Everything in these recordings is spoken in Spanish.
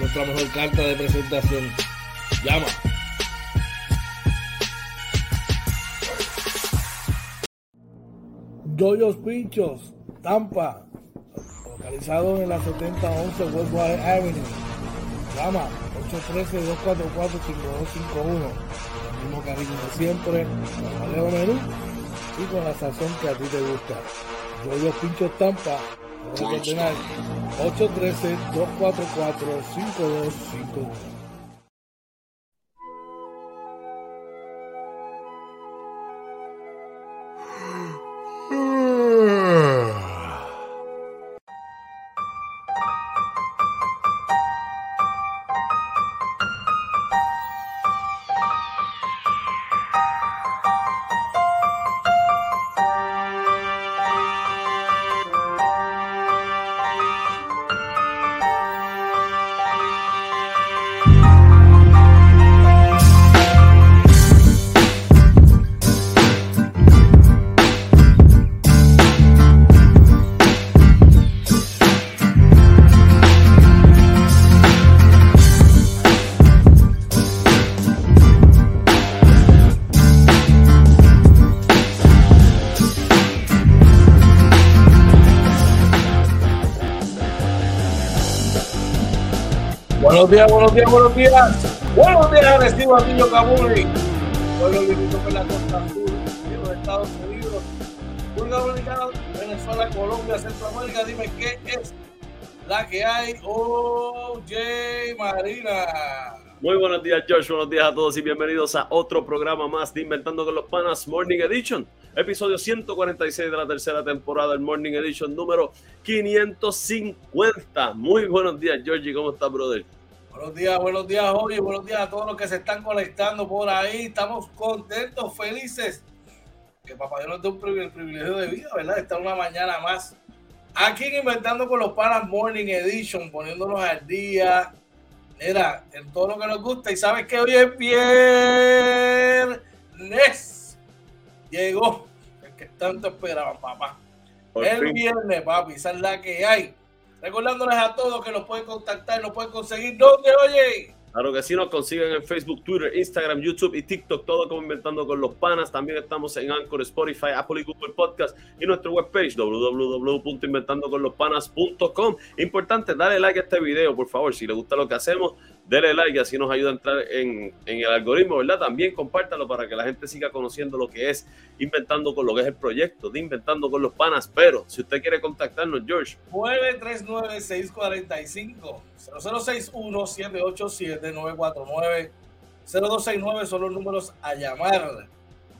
nuestra mejor carta de presentación. Llama. Doyos Pinchos, Tampa, localizado en la 7011 Westwater Avenue. Llama 813-244-5251. El mismo cariño de siempre, con el menú y con la sazón que a ti te gusta. Doyos Pinchos Tampa, 813-244-5251. Buenos días, buenos días, buenos días. Buenos días, Arecibo Antillo Cabuli. Hoy lo invito por la costa sur de Estados Unidos. República Dominicana, Venezuela, Colombia, Centroamérica. Dime qué es la que hay. OJ Marina. Muy buenos días, George. Buenos días a todos y bienvenidos a otro programa más de Inventando con los Panas Morning Edition. Episodio 146 de la tercera temporada del Morning Edition número 550. Muy buenos días, Georgie. ¿Cómo estás, brother? Buenos días, buenos días, hoy, buenos días a todos los que se están conectando por ahí. Estamos contentos, felices. Que papá Dios nos dé un privilegio de vida, ¿verdad? Estar una mañana más aquí Inventando con los Panas Morning Edition, poniéndonos al día. Mira, en todo lo que nos gusta. Y sabes que hoy es viernes. Llegó el que tanto esperaban, papá. el viernes, papi, esa es la que hay. Recordándoles a todos que nos pueden contactar, nos pueden conseguir. ¿Dónde, oye? Claro que sí, nos consiguen en Facebook, Twitter, Instagram, YouTube y TikTok, todo como Inventando con los Panas. También estamos en Anchor, Spotify, Apple y Google Podcast y nuestra webpage www.inventandoconlospanas.com. Importante, dale like a este video, por favor, si le gusta lo que hacemos Dele like, así nos ayuda a entrar en, el algoritmo, ¿verdad? También compártalo para que la gente siga conociendo lo que es Inventando con lo que es el proyecto de Inventando con los Panas. Pero si usted quiere contactarnos, George. 939-645-061-787-949-0269 son los números a llamar.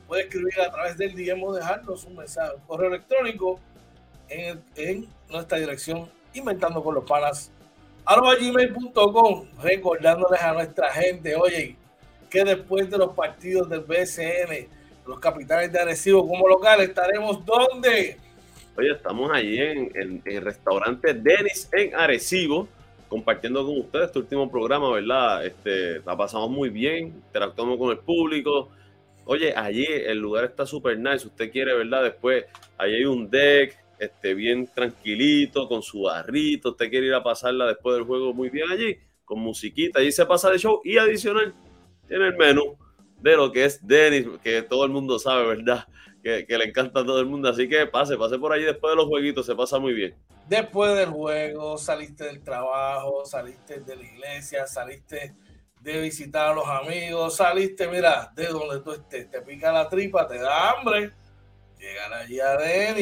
Puede escribir a través del DM o dejarnos un mensaje, un correo electrónico en, nuestra dirección Inventando con los Panas gmail.com, recordándoles a nuestra gente, oye, que después de los partidos del BCN, los capitales de Arecibo como local, estaremos donde? Oye, estamos allí en, el restaurante Denis en Arecibo, compartiendo con ustedes este último programa, ¿verdad? Este, la pasamos muy bien, interactuamos con el público. Oye, allí el lugar está súper nice. Usted quiere, ¿verdad? Después, allí hay un deck, este, bien tranquilito, con su barrito. Usted quiere ir a pasarla después del juego muy bien allí, con musiquita. Allí se pasa de show y adicional tiene el menú de lo que es Denis, que todo el mundo sabe, ¿verdad? Que, que le encanta a todo el mundo. Así que pase, pase por allí después de los jueguitos, se pasa muy bien después del juego, saliste del trabajo, saliste de la iglesia, saliste de visitar a los amigos, saliste, mira, de donde tú estés, te pica la tripa, te da hambre, llegar allí a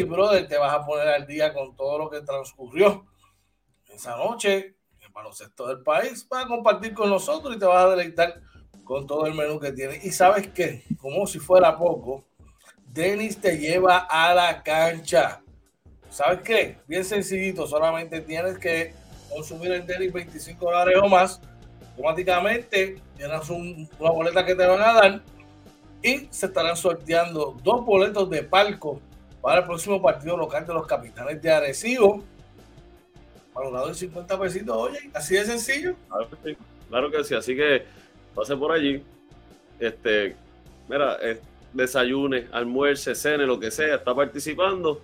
brother, te vas a poner al día con todo lo que transcurrió esa noche el baloncesto del país, vas compartir con nosotros y te vas a deleitar con todo el menú que tiene. Y sabes qué, como si fuera poco, Denis te lleva a la cancha ¿Sabes qué? Bien sencillito, solamente tienes que consumir el Dennis 25 dólares o más. Automáticamente tienes una boleta que te van a dar y se estarán sorteando dos boletos de palco para el próximo partido local de los capitanes de Arecibo. Valorado en 50 pesitos, oye, así de sencillo. Claro que sí, claro que sí. así que pase por allí. Este, mira, eh, desayune, almuerce, cene, lo que sea, está participando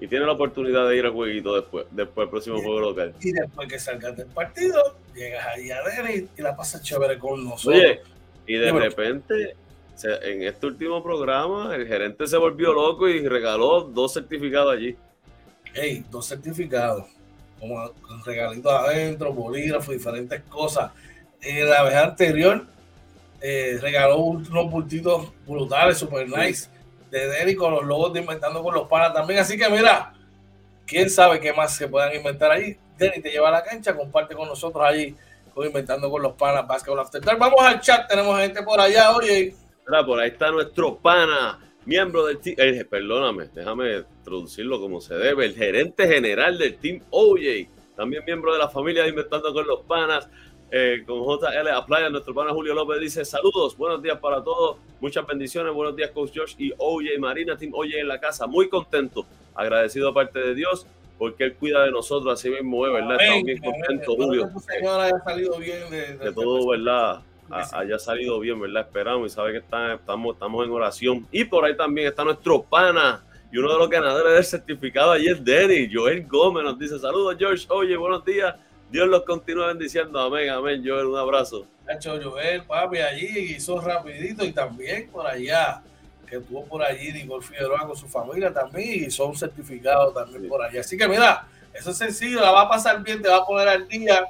y tiene la oportunidad de ir al jueguito después, después del próximo juego local. Y después que salgas del partido, llegas ahí a ver y, la pasas chévere con nosotros. Oye, y de repente, en este último programa, el gerente se volvió loco y regaló dos certificados allí. Hey, dos certificados, como regalitos adentro, bolígrafos, diferentes cosas. En la vez anterior, eh, regaló unos bultitos brutales, super nice de Denny con los logos de Inventando con los Panas también. Así que mira, quién sabe qué más se puedan inventar ahí. Denny te lleva a la cancha, comparte con nosotros ahí con Inventando con los Panas, Basketball After Dark. Vamos al chat, tenemos gente por allá, oye. Por ahí está nuestro pana, miembro del team, eh, perdóname, déjame introducirlo como se debe, el gerente general del team OJ, también miembro de la familia de Inventando con los Panas, eh, con JL Aplaya, nuestro pana Julio López dice saludos, buenos días para todos, muchas bendiciones, buenos días Coach Josh y OJ Marina, Team OJ en la casa, muy contento, agradecido aparte de Dios, porque Él cuida de nosotros, así mismo es, ¿verdad? Estamos bien contentos, Julio. Que todo, ¿verdad? Haya salido bien, ¿verdad? Esperamos y sabe que estamos, estamos en oración. Y por ahí también está nuestro pana y uno de los ganadores del certificado ayer Denny, Joel Gómez, nos dice saludos George, oye, buenos días Dios los continúa bendiciendo. Amén, amén. Joel, un abrazo. Hecho Joel, papi, allí hizo rapidito y también por allá, que estuvo por allí Nicole Figueroa con su familia también y hizo un certificado también por allá. Así que mira, eso es sencillo, la va a pasar bien, te va a poner al día.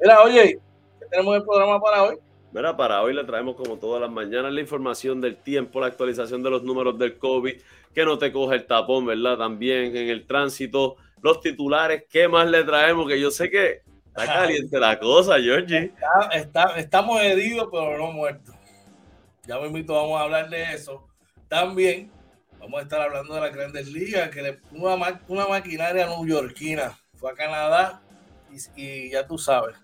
Mira, oye, ¿qué tenemos el programa para hoy? Mira, para hoy le traemos como todas las mañanas la información del tiempo, la actualización de los números del COVID, que no te coge el tapón, ¿verdad? También en el tránsito, los titulares, ¿qué más le traemos? Que yo sé que está caliente la cosa, Georgie. estamos heridos, pero no muertos. Ya me invito, vamos a hablar de eso. También vamos a estar hablando de la Grandes Ligas, que una, una maquinaria neoyorquina fue a Canadá y, ya tú sabes,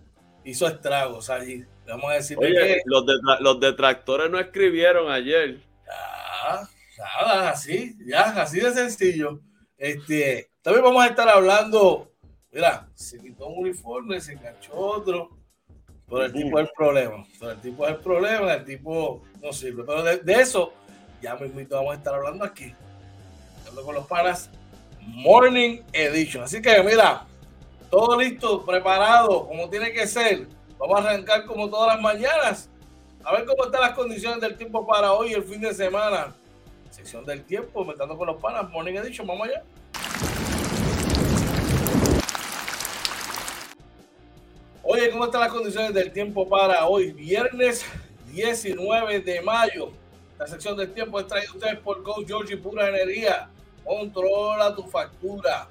hizo estragos allí. Vamos a decir Oye, los, los detractores no escribieron ayer. Ya, Nada, así, ya, así de sencillo. Este, también vamos a estar hablando, mira, se quitó un uniforme, se enganchó otro, pero el tipo es el problema. Pero el tipo es el problema, el tipo no sirve. Pero de, eso, ya mismo vamos a estar hablando aquí. Hablando con los panas, Morning Edition. Así que mira, todo listo, preparado, como tiene que ser. Vamos a arrancar como todas las mañanas. A ver cómo están las condiciones del tiempo para hoy, el fin de semana sección del tiempo, metiendo con los panas, Morning Edition, vamos allá. Oye, ¿cómo están las condiciones del tiempo para hoy? Viernes 19 de mayo. La sección del tiempo es traída ustedes por Coach Georgie Pura Energía. Controla tu factura.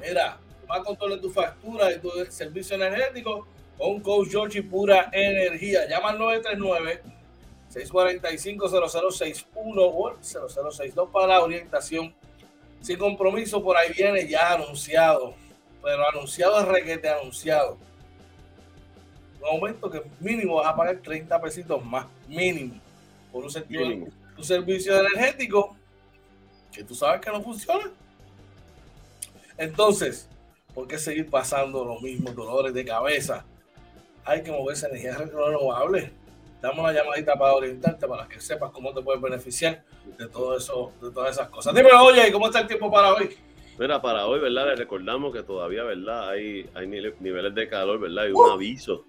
Mira, más control de tu factura y tu servicio energético con Coach Georgie Pura Energía. Llama al 939 645-0061 o 0062 para la orientación. Sin compromiso, por ahí viene ya anunciado, pero anunciado es requete anunciado. Un aumento que mínimo vas a pagar 30 pesitos más, mínimo, por un, servicio, un servicio energético que tú sabes que no funciona. Entonces, ¿por qué seguir pasando los mismos dolores de cabeza? Hay que mover esa energía renovable. Damos una llamadita para orientarte, para que sepas cómo te puedes beneficiar de todo eso, de todas esas cosas. Dime, oye, ¿cómo está el tiempo para hoy? Mira, para hoy, ¿verdad? Les recordamos que todavía, ¿verdad? Hay, hay niveles de calor, ¿verdad? Hay un aviso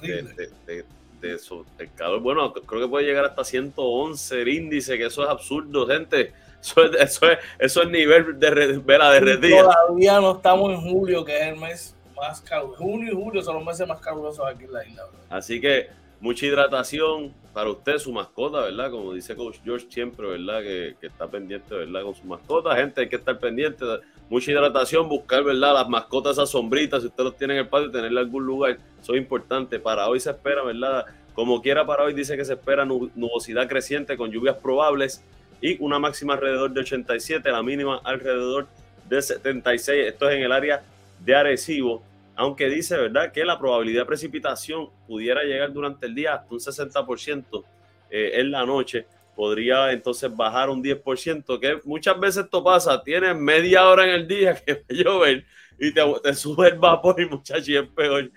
de, de, de, eso, el calor. Bueno, creo que puede llegar hasta 111 el índice, que eso es absurdo, gente. Eso es, eso es, eso es nivel de vela derretida. Todavía no estamos en julio, que es el mes más caluroso. Junio y julio son los meses más calurosos aquí en la isla. Así que mucha hidratación para usted, su mascota, ¿verdad? Como dice Coach George siempre, ¿verdad? Que, que, está pendiente, ¿verdad? Con su mascota. Gente, hay que estar pendiente. Mucha hidratación, buscar, ¿verdad? Las mascotas, esas sombritas, si usted los tiene en el patio, tenerle algún lugar. Eso es importante. Para hoy se espera, ¿verdad? Como quiera, para hoy dice que se espera nubosidad creciente con lluvias probables y una máxima alrededor de 87, la mínima alrededor de 76. Esto es en el área de Arecibo aunque dice, ¿verdad?, que la probabilidad de precipitación pudiera llegar durante el día hasta un 60% eh, en la noche, podría entonces bajar un 10%, que muchas veces esto pasa, tienes media hora en el día que va a llover y te, sube el vapor y muchachos, es peor.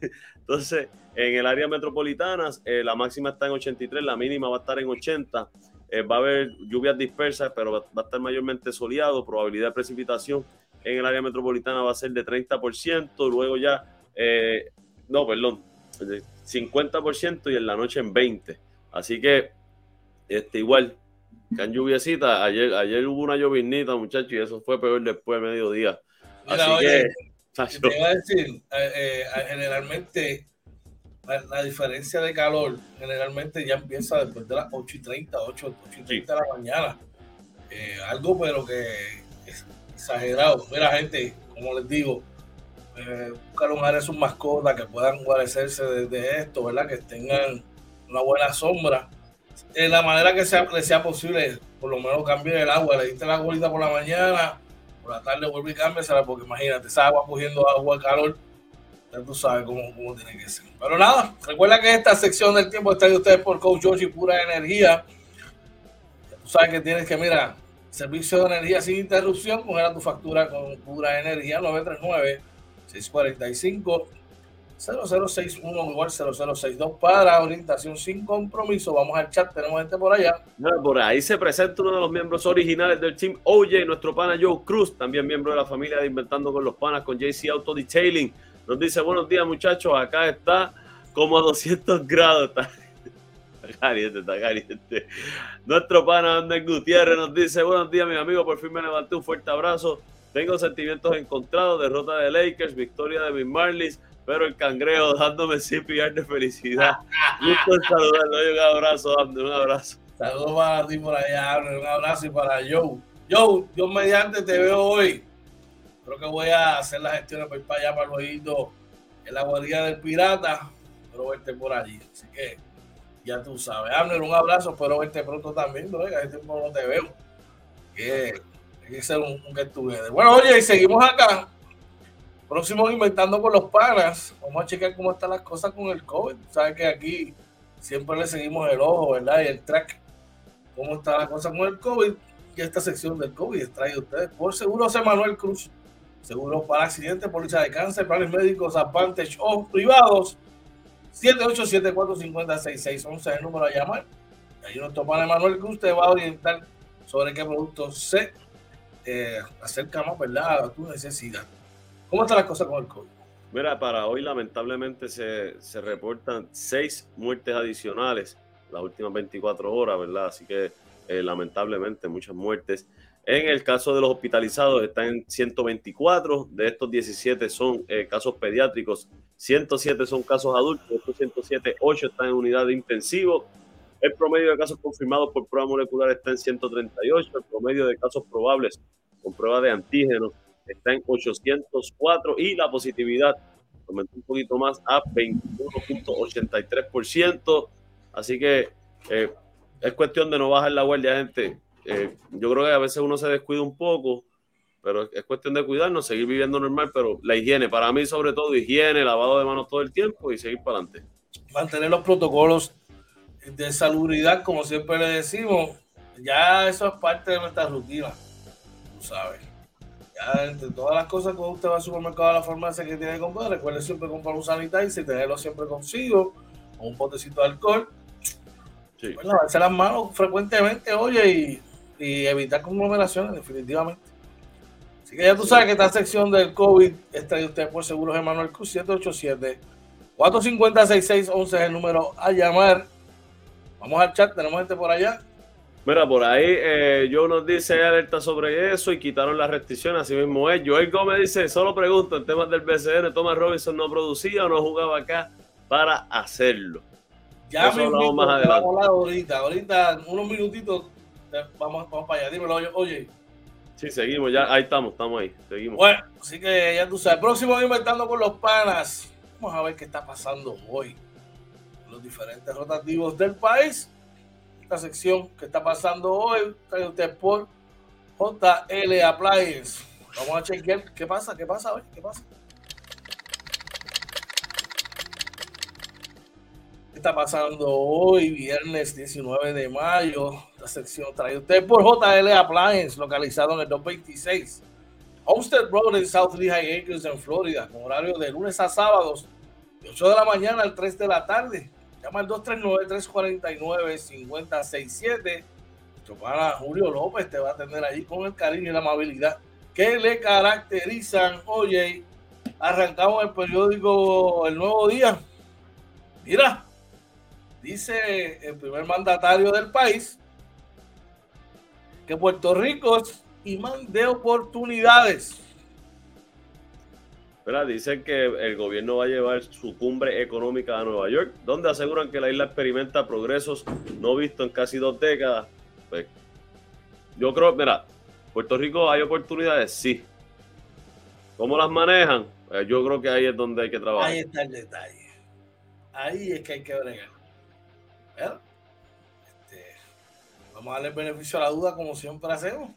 Entonces, en el área metropolitana, eh, la máxima está en 83, la mínima va a estar en 80. Eh, va a haber lluvias dispersas, pero va, a estar mayormente soleado, probabilidad de precipitación en el área metropolitana va a ser de 30%, luego ya, eh, no, perdón, de 50% y en la noche en 20%. Así que, este, igual, can lluviecita, ayer, ayer hubo una llovinita, muchachos, y eso fue peor después de mediodía. Así que, te iba a decir, eh, eh, generalmente la, diferencia de calor generalmente ya empieza después de las 8 y 30, 8, 8 y 30 de la mañana. algo pero que exagerado. Mira, gente, como les digo, eh, buscar un área sus mascotas que puedan guarecerse de, esto, ¿verdad? Que tengan una buena sombra. De la manera que sea, les sea posible, por lo menos cambien el agua. Le diste la bolita por la mañana, por la tarde vuelve y cámbiasela, porque imagínate, esa agua cogiendo agua, al calor, ya tú sabes cómo, cómo, tiene que ser. Pero nada, recuerda que esta sección del tiempo está de ustedes por Coach George y Pura Energía. Tú sabes que tienes que, mira, Servicio de energía sin interrupción, congela tu factura con pura energía 939-645. 0061 igual 0062 para orientación sin compromiso. Vamos al chat, tenemos gente por allá. Por ahí se presenta uno de los miembros originales del team OJ, nuestro pana Joe Cruz, también miembro de la familia de Inventando con los Panas con JC Auto Detailing. Nos dice, buenos días muchachos, acá está como a 200 grados. Está caliente, está caliente. Nuestro pana Andrés Gutiérrez nos dice: Buenos días, mi amigo. Por fin me levanté. Un fuerte abrazo. Tengo sentimientos encontrados: derrota de Lakers, victoria de mis Marlins, pero el cangrejo dándome CPR de felicidad. Gusto saludarlo. Un abrazo, Andrés. Un abrazo. Saludos para ti por allá, Un abrazo y para Joe. Joe, yo mediante te veo hoy. Creo que voy a hacer las gestiones para ir para allá, para el ojito, en la guardia del pirata. Pero verte por allí. Así que ya tú sabes. Abner, un abrazo, espero verte pronto también, bro. Hace tiempo no te veo. Que hay que ser un, un get Bueno, oye, y seguimos acá. Próximo Inventando con los Panas. Vamos a checar cómo están las cosas con el COVID. Sabes que aquí siempre le seguimos el ojo, ¿verdad? Y el track. Cómo está la cosa con el COVID. Y esta sección del COVID es traída ustedes por Seguro José Manuel Cruz. Seguro para accidentes, policía de cáncer, planes médicos, Advantage o privados 787-450-6611 es el número a llamar. Ahí nuestro pana Manuel Cruz te va a orientar sobre qué producto se eh, acerca más, ¿verdad? A tu necesidad. ¿Cómo están las cosas con el COVID? Mira, para hoy lamentablemente se, se reportan seis muertes adicionales las últimas 24 horas, ¿verdad? Así que eh, lamentablemente muchas muertes. En el caso de los hospitalizados están en 124, de estos 17 son eh, casos pediátricos, 107 son casos adultos, de estos 107, 8 están en unidad de intensivo. El promedio de casos confirmados por prueba molecular está en 138, el promedio de casos probables con prueba de antígenos está en 804 y la positividad aumentó un poquito más a 21.83%. Así que eh, es cuestión de no bajar la guardia, gente eh, yo creo que a veces uno se descuida un poco, pero es cuestión de cuidarnos, seguir viviendo normal, pero la higiene, para mí sobre todo higiene, lavado de manos todo el tiempo y seguir para adelante. Mantener los protocolos de salubridad, como siempre le decimos, ya eso es parte de nuestra rutina, tú sabes. Entre todas las cosas que usted va al supermercado a la farmacia que tiene que comprar, recuerde siempre comprar un sanitizer y tenerlo siempre consigo, o un potecito de alcohol. Sí. Bueno, lavarse las manos frecuentemente, oye, y, y evitar conglomeraciones, definitivamente. Así que ya tú sabes que esta sección del COVID está de usted por Seguros Emanuel Cruz 787 450 6611 es el número a llamar. Vamos al chat, tenemos gente por allá. Mira, por ahí eh, yo nos dice alerta sobre eso y quitaron las restricciones, así mismo es. Joel Gómez dice, solo pregunto, en temas del BCN, Thomas Robinson no producía o no jugaba acá para hacerlo. Ya me hablamos más adelante. ahorita, ahorita, unos minutitos, vamos, vamos para allá. Dímelo, oye. Sí, seguimos, ya ahí estamos, estamos ahí, seguimos. Bueno, así que ya tú sabes, próximo Inventando con los Panas. Vamos a ver qué está pasando hoy. Los diferentes rotativos del país. Esta sección que está pasando hoy, trae usted por JL Appliance. Vamos a chequear qué pasa, qué pasa hoy, qué pasa. está pasando hoy, viernes 19 de mayo. La sección trae usted por JL Appliance, localizado en el 226 Homestead Road en South Lehigh Acres en Florida, con horario de lunes a sábados, de 8 de la mañana al 3 de la tarde. Llama al 239-349-5067. Nuestro pana Julio López te va a atender allí con el cariño y la amabilidad que le caracterizan. Oye, arrancamos el periódico El Nuevo Día. Mira, dice el primer mandatario del país que Puerto Rico es imán de oportunidades. Dicen que el gobierno va a llevar su cumbre económica a Nueva York, donde aseguran que la isla experimenta progresos no vistos en casi dos décadas. Pues, yo creo, mira, Puerto Rico hay oportunidades, sí. ¿Cómo las manejan? Pues, yo creo que ahí es donde hay que trabajar. Ahí está el detalle. Ahí es que hay que bregar. Este, vamos a darle beneficio a la duda como siempre hacemos.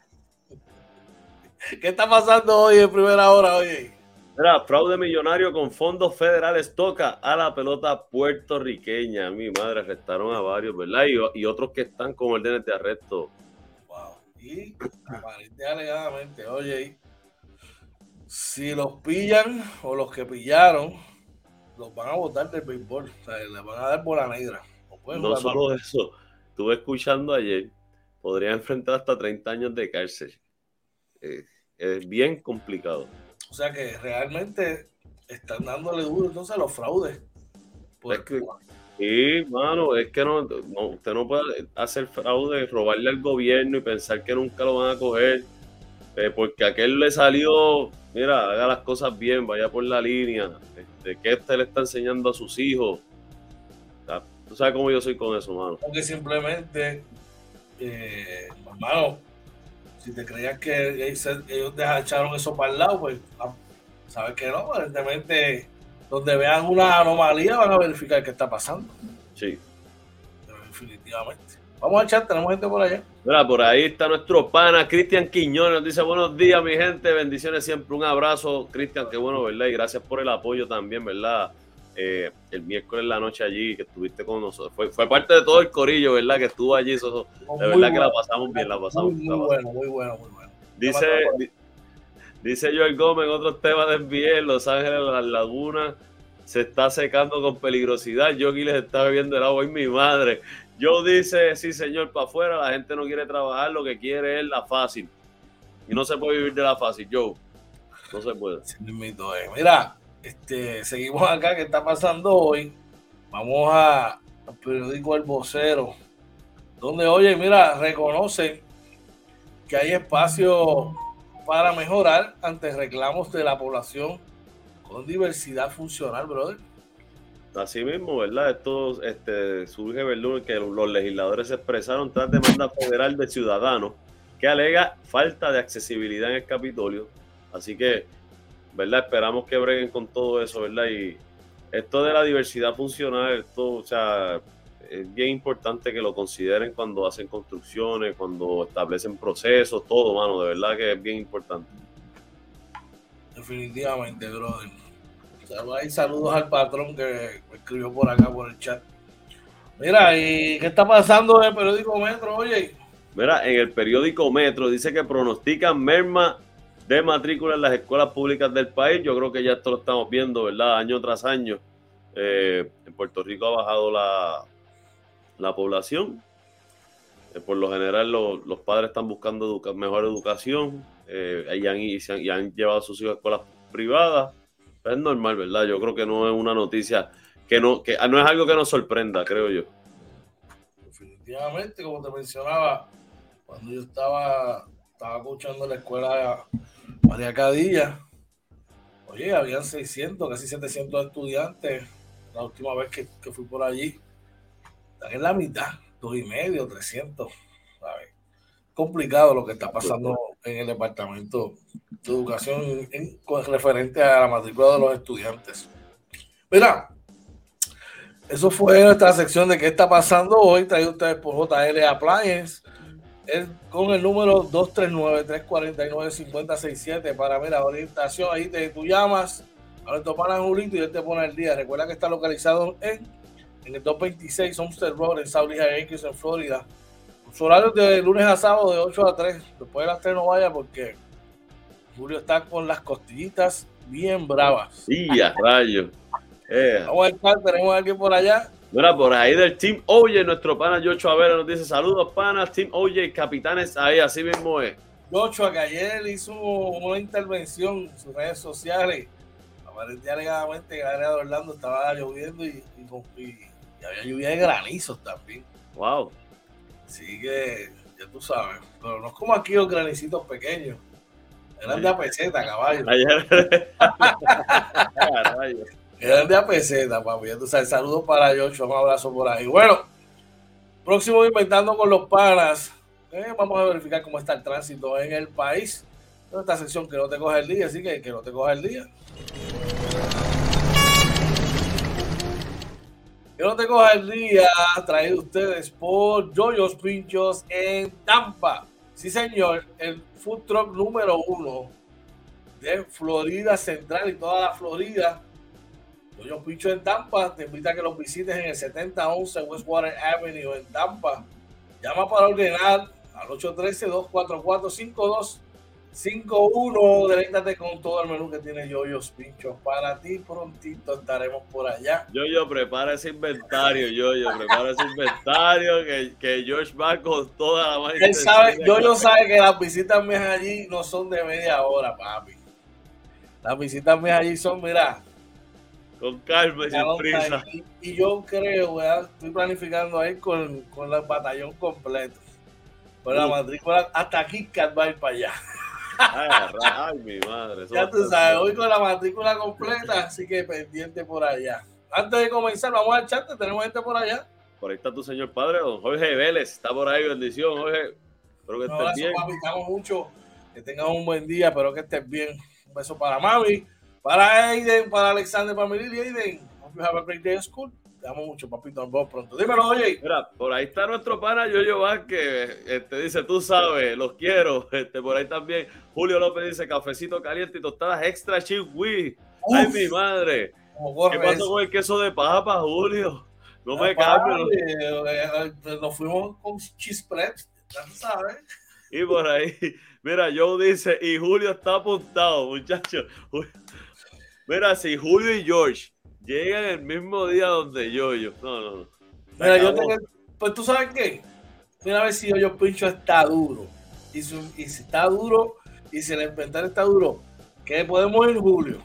¿Qué está pasando hoy en primera hora, oye? Mira, fraude millonario con fondos federales toca a la pelota puertorriqueña. Mi madre arrestaron a varios, ¿verdad? Y, otros que están con órdenes de arresto. Wow. Y aparente alegadamente, oye, si los pillan o los que pillaron, los van a votar del béisbol. O sea, les van a dar bola negra. No solo eso, estuve escuchando ayer, podría enfrentar hasta 30 años de cárcel. Eh, es bien complicado. O sea que realmente están dándole duro entonces a los fraudes. sí, mano, es que no, usted no puede hacer fraude, robarle al gobierno y pensar que nunca lo van a coger. Eh, porque aquel le salió, mira, haga las cosas bien, vaya por la línea. Este, ¿Qué usted le está enseñando a sus hijos? Tú sabes cómo yo soy con eso, mano. Porque simplemente, eh, hermano, si te creías que ellos echaron eso para el lado, pues ah, sabes que no, evidentemente donde vean una anomalía van a verificar qué está pasando. Sí. definitivamente. Vamos a echar, tenemos gente por allá. Mira, por ahí está nuestro pana Cristian Quiñones, nos dice buenos días mi gente, bendiciones siempre, un abrazo Cristian, qué bueno, ¿verdad? Y gracias por el apoyo también, ¿verdad? Eh, el miércoles la noche allí, que estuviste con nosotros. Fue, fue parte de todo el corillo, ¿verdad? Que estuvo allí. Eso, de verdad que la pasamos bien, la pasamos muy, bueno, muy bueno, muy bueno. Dice, dice Joel Gómez otros temas de NBA, Los Ángeles, las lagunas se está secando con peligrosidad. Yo aquí les está bebiendo el agua y mi madre. Yo dice, sí señor, para afuera, la gente no quiere trabajar, lo que quiere es la fácil. Y no se puede vivir de la fácil, yo. No se puede. Mira, este, seguimos acá, ¿qué está pasando hoy? Vamos a, al periódico El Vocero, donde, oye, mira, reconoce que hay espacio para mejorar ante reclamos de la población con diversidad funcional, brother. Así mismo, ¿verdad? Esto este, surge, ¿verdad? Que los legisladores expresaron tras demanda federal de ciudadanos que alega falta de accesibilidad en el Capitolio. Así que ¿verdad? Esperamos que breguen con todo eso, ¿verdad? Y esto de la diversidad funcional, esto, o sea, es bien importante que lo consideren cuando hacen construcciones, cuando establecen procesos, todo, mano, de verdad que es bien importante. Definitivamente, brother. hay saludos al patrón que me escribió por acá por el chat. Mira, ¿y qué está pasando en el periódico Metro, oye? Mira, en el periódico Metro dice que pronostican merma de matrícula en las escuelas públicas del país. Yo creo que ya esto lo estamos viendo, ¿verdad? Año tras año. Eh, en Puerto Rico ha bajado la, la población. Eh, por lo general, los padres están buscando mejor educación eh, y, han, llevado a sus hijos a escuelas privadas. Es normal, ¿verdad? Yo creo que no es una noticia que no, que no es algo que nos sorprenda, creo yo. Definitivamente, como te mencionaba, cuando yo estaba, estaba escuchando la escuela María Cadilla, oye, habían 600, casi 700 estudiantes la última vez que, que fui por allí. Están en la mitad, dos y medio, 300. ¿sabes? Complicado lo que está pasando en el departamento de educación con referente a la matrícula de los estudiantes. Mira, eso fue nuestra sección de qué está pasando hoy, traído ustedes por JL Appliance, con el número 239-349-5067 para la orientación. Ahí te, tú llamas a nuestro pana Julito y él te pone el día. Recuerda que está localizado en, en el 226 Homestead Road en South Yankees, en Florida. Su horario de lunes a sábado de 8 a 3. Después de las 3 no vaya porque Julio está con las costillitas bien bravas. Y a rayo. Eh. Vamos a estar, tenemos a alguien por allá. Mira, por ahí del Team Oye, nuestro pana Yocho Avera nos dice saludos, panas, Team Oye, capitanes ahí, así mismo es. Yocho, que ayer hizo una intervención en sus redes sociales aparentemente alegadamente en el área de Orlando estaba lloviendo y, había lluvia de granizos también. Wow. Así que, ya tú sabes, pero no es como aquí los granicitos pequeños. Eran de apeseta, caballo. Eran de apeseta, papi. Sabes, saludos para Joshua, un abrazo por ahí. Bueno, próximo Inventando con los Panas. Eh, vamos a verificar cómo está el tránsito en el país. Esta sección que no te coge el día, así que que no te coja el día. Que no te coja el día, traído ustedes por Joyos Pinchos en Tampa. Sí, señor, el food truck número uno de Florida Central y toda la Florida. Joyos Pinchos en Tampa. Te invita a que los visites en el 7011 Westwater Avenue en Tampa. Llama para ordenar al 813-244-52 5-1, deleítate con todo el menú que tiene Yoyos Pinchos para ti. Prontito estaremos por allá. Yoyo, prepara ese inventario, Yoyo, prepara ese inventario que, que Josh va con toda la Él sabe, Yoyo sabe que las visitas mías allí no son de media hora, papi. Las visitas mías allí son, mira. Con calma y sin prisa. Y, yo creo, estoy planificando ahí con, con el batallón completo. Con la matrícula hasta aquí va a ir para allá. Ay, mi madre. Ya tú sabes, hoy con la matrícula completa, así que pendiente por allá. Antes de comenzar, vamos al chat, tenemos gente por allá. Por ahí está tu señor padre, don Jorge Vélez, está por ahí, bendición, Jorge. Espero que estés bien. Papi, mucho, que tengas un buen día, espero que estés bien. Un beso para Mavi, para Aiden, para Alexander, para Melili, Aiden. Hope you have a great day at school. Te amo mucho, papito. Nos vemos pronto. Dímelo, oye. Mira, por ahí está nuestro pana Yoyo Vázquez. Este dice, tú sabes, los quiero. Este, por ahí también. Julio López dice, cafecito caliente y tostadas extra chip Ay, mi madre. ¿Qué pasó con el queso de papa, Julio? No me cambio. Eh, eh, nos fuimos con cheese ya sabes. Y por ahí, mira, Joe dice, y Julio está apuntado, muchachos. Mira, si Julio y George Llegan el mismo día donde yo, yo. No, no, no. Mira, yo tengo, pues tú sabes qué. Mira a ver si yo, pincho está duro. Y, si está duro, y si el inventario está duro, ¿qué podemos ir Julio?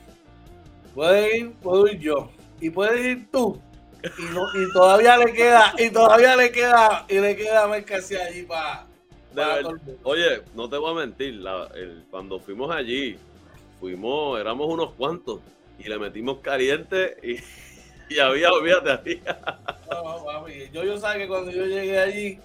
Puede ir, puedo ir yo. Y puedes ir tú. Y, todavía le queda, y todavía le queda, y le queda mercancía allí para. Oye, no te voy a mentir, cuando fuimos allí, fuimos, éramos unos cuantos y le metimos caliente y, y había, olvídate, había. No, papi. Yo, yo sabía que cuando yo llegué allí,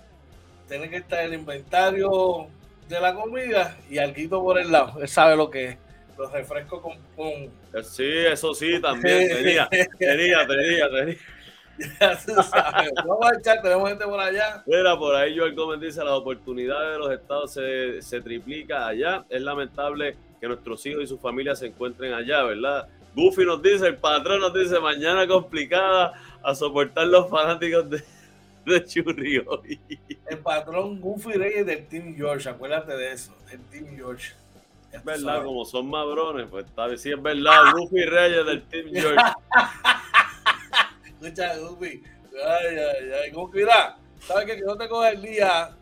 tiene que estar el inventario de la comida y algo por el lado. Él sabe lo que es. Los refrescos con, con... Sí, eso sí, también. Tenía, tenía, tenía, tenía. Ya tú sabes. Vamos a echar, tenemos gente por allá. Mira, por ahí Joel Gómez dice, las oportunidades de los estados se, se triplica allá. Es lamentable que nuestros hijos y sus familias se encuentren allá, ¿verdad? Goofy nos dice, el patrón nos dice, mañana complicada a soportar los fanáticos de, de Churri El patrón Goofy Reyes del Team George, acuérdate de eso, del Team George. Es verdad, como son madrones, pues está bien. Sí, es verdad. Goofy Reyes del Team George. Escucha, Goofy. Ay, ay, ay. Goofy, mira, ¿sabes? Que no te coge el día.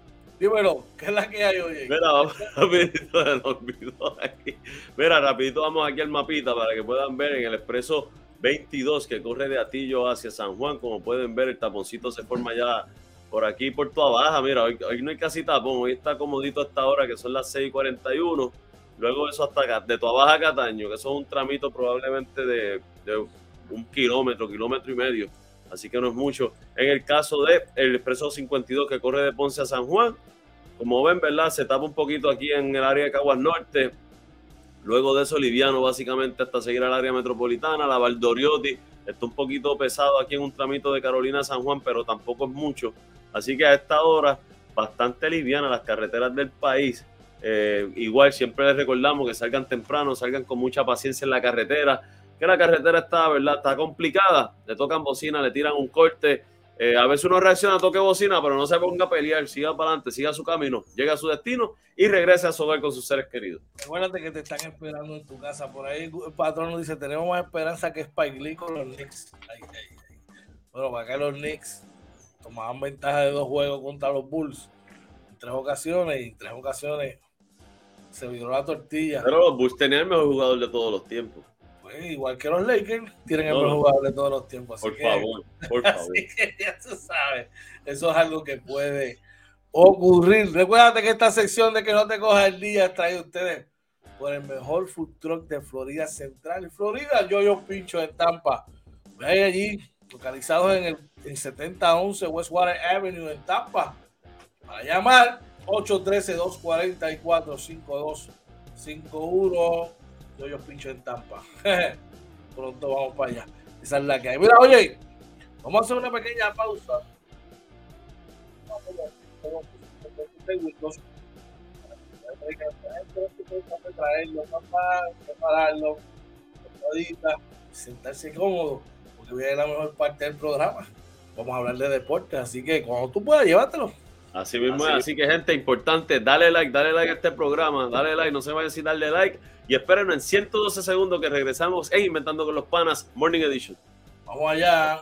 Dímelo, ¿qué es la que hay hoy? Mira, vamos rapidito, se olvidó aquí. Mira, rapidito vamos aquí al mapita para que puedan ver en el expreso 22 que corre de Atillo hacia San Juan. Como pueden ver, el taponcito se forma ya por aquí, por toda baja. Mira, hoy, no hay casi tapón, hoy está comodito hasta ahora, que son las 6:41. Luego eso hasta acá, de toda baja a Cataño, que eso es un tramito probablemente de un kilómetro, kilómetro y medio. Así que no es mucho. En el caso de el expreso 52 que corre de Ponce a San Juan, como ven, ¿verdad? Se tapa un poquito aquí en el área de Caguas Norte. Luego de eso, liviano básicamente hasta seguir al área metropolitana. La Valdoriotti está un poquito pesado aquí en un tramito de Carolina San Juan, pero tampoco es mucho. Así que a esta hora, bastante liviana las carreteras del país. Eh, igual siempre les recordamos que salgan temprano, salgan con mucha paciencia en la carretera, que la carretera está, ¿verdad? Está complicada. Le tocan bocina, le tiran un corte. Eh, a veces uno reacciona, toque bocina, pero no se ponga a pelear, siga para adelante, siga su camino, llega a su destino y regrese a su hogar con sus seres queridos. Acuérdate que te están esperando en tu casa. Por ahí el patrón nos dice, tenemos más esperanza que Spike Lee con los Knicks. Ay, ay, ay. Bueno, para que los Knicks tomaban ventaja de dos juegos contra los Bulls en tres ocasiones y en tres ocasiones se viró la tortilla. Pero los Bulls tenían el mejor jugador de todos los tiempos. Pues, igual que los Lakers, tienen el No, mejor no. jugador de todos los tiempos. Así Por que, favor, por favor. Así que ya tú sabes, eso es algo que puede ocurrir. Recuérdate que esta sección de que no te coja el día a ustedes por el mejor food truck de Florida Central Florida, Yo-Yo Pincho en Tampa. Ve allí, localizados en el en 7011 Westwater Avenue en Tampa. Para llamar 813-244-5251. Yo-Yo Pincho en Tampa. Pronto vamos para allá. Esa es la que hay. Mira, oye, vamos a hacer una pequeña pausa. Traerlo, prepararlo, sentarse cómodo, porque viene la mejor parte del programa. Vamos a hablar de deportes, así que cuando tú puedas, llévatelo. Así mismo Así es. Así que, gente, importante, dale like, dale like a este programa, dale like, no se vayan sin darle like. Y esperen en 112 segundos que regresamos en Inventando con los Panas, Morning Edition. Vamos allá.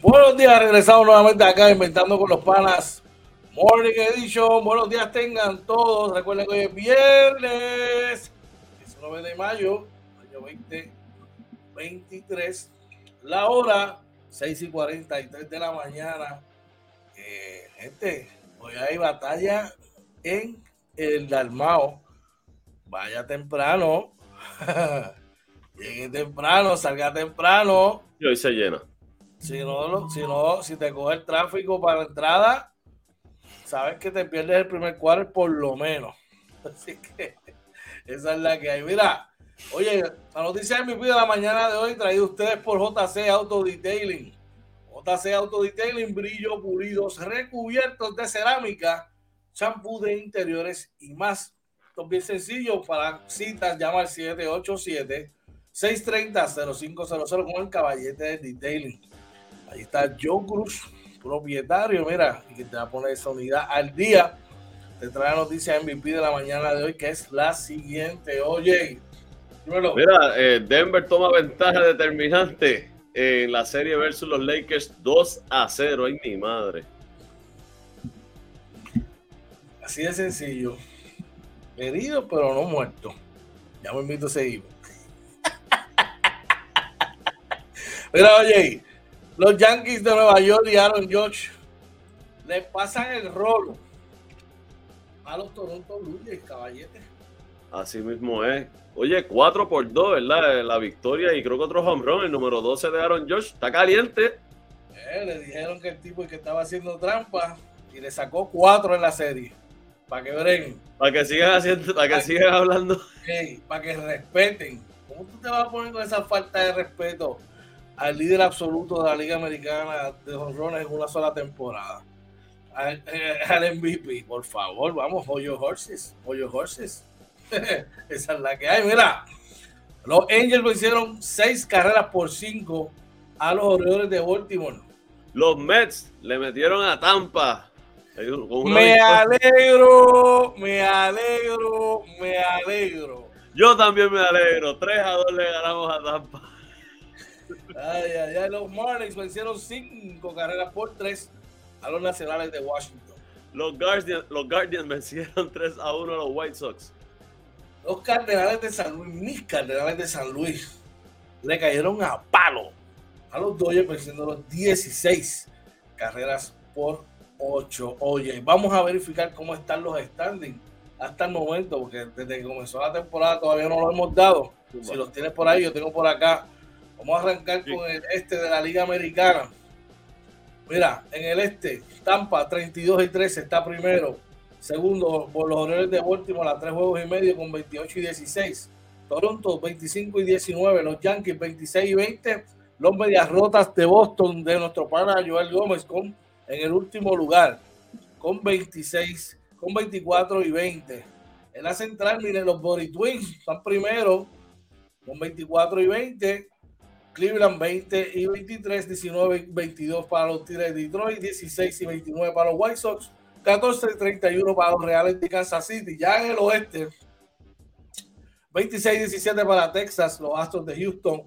Buenos días, regresamos nuevamente acá inventando con los panas. Morning Edition, buenos días tengan todos. Recuerden que hoy es viernes 19 de mayo, año 2023. La hora 6 y 43 de la mañana. Eh, gente, hoy hay batalla en el Dalmao. Vaya temprano. Llegue temprano, salga temprano. Y hoy se llena. Si no, si no, si te coge el tráfico para la entrada, sabes que te pierdes el primer cuadro por lo menos. Así que esa es la que hay. Mira, oye, la noticia de mi vida de la mañana de hoy traída a ustedes por JC Auto Detailing. JC Auto Detailing, brillo pulidos, recubiertos de cerámica, champú de interiores y más. Esto es bien sencillo para citas, llama al 787 630-0500 con el caballete de detailing. Ahí está Joe Cruz, propietario, mira, y que te va a poner esa unidad al día. te trae la noticia MVP de la mañana de hoy, que es la siguiente. Oye, Mira, eh, Denver toma ventaja determinante en la serie versus los Lakers 2 a 0. Ay, mi madre. Así de sencillo. Herido, pero no muerto. Ya me invito a seguir. Mira, oye, los Yankees de Nueva York y Aaron George le pasan el rolo a los Toronto Blue Jays, caballete. Así mismo es. Oye, 4 por 2, ¿verdad? La victoria y creo que otro home run, el número 12 de Aaron George, está caliente. Eh, le dijeron que el tipo que estaba haciendo trampa y le sacó 4 en la serie. Para que breguen. Para que sigan haciendo, para que sigan hablando. para que respeten. ¿Cómo tú te vas a poner con esa falta de respeto al líder absoluto de la Liga Americana de honrones en una sola temporada? Al, al MVP, por favor, vamos, Hoyo Horses, Hoyo Horses. Esa es la que hay. Mira, los Angels lo hicieron seis carreras por cinco a los Orioles de Baltimore. Los Mets le metieron a Tampa. Me alegro, me alegro, me alegro. Yo también me alegro. 3 a 2 le ganamos a Tampa. Ay, ay, ay. Los Marlins vencieron cinco carreras por tres a los Nacionales de Washington. Los Guardians, los Guardians vencieron 3 a 1 a los White Sox. Los Cardenales de San Luis, mis Cardenales de San Luis, le cayeron a palo a los Dodgers venciendo los 16 carreras por 8. Oye, vamos a verificar cómo están los standings hasta el momento, porque desde que comenzó la temporada todavía no lo hemos dado. Si los tienes por ahí, yo tengo por acá. Vamos a arrancar con el este de la Liga Americana. Mira, en el este, Tampa 32 y 13 está primero. Segundo, por los Orioles de Baltimore a tres juegos y medio con 28 y 16. Toronto 25 y 19. Los Yankees 26 y 20. Los Medias Rotas de Boston de nuestro pana Joel Gómez con, en el último lugar con 26, con 24 y 20. En la central, miren, los Body Twins están primero con 24 y 20. Cleveland 20 y 23, 19 y 22 para los Tigres de Detroit, 16 y 29 para los White Sox. 14-31 para los Reales de Kansas City. Ya en el oeste, 26-17 para Texas, los Astros de Houston.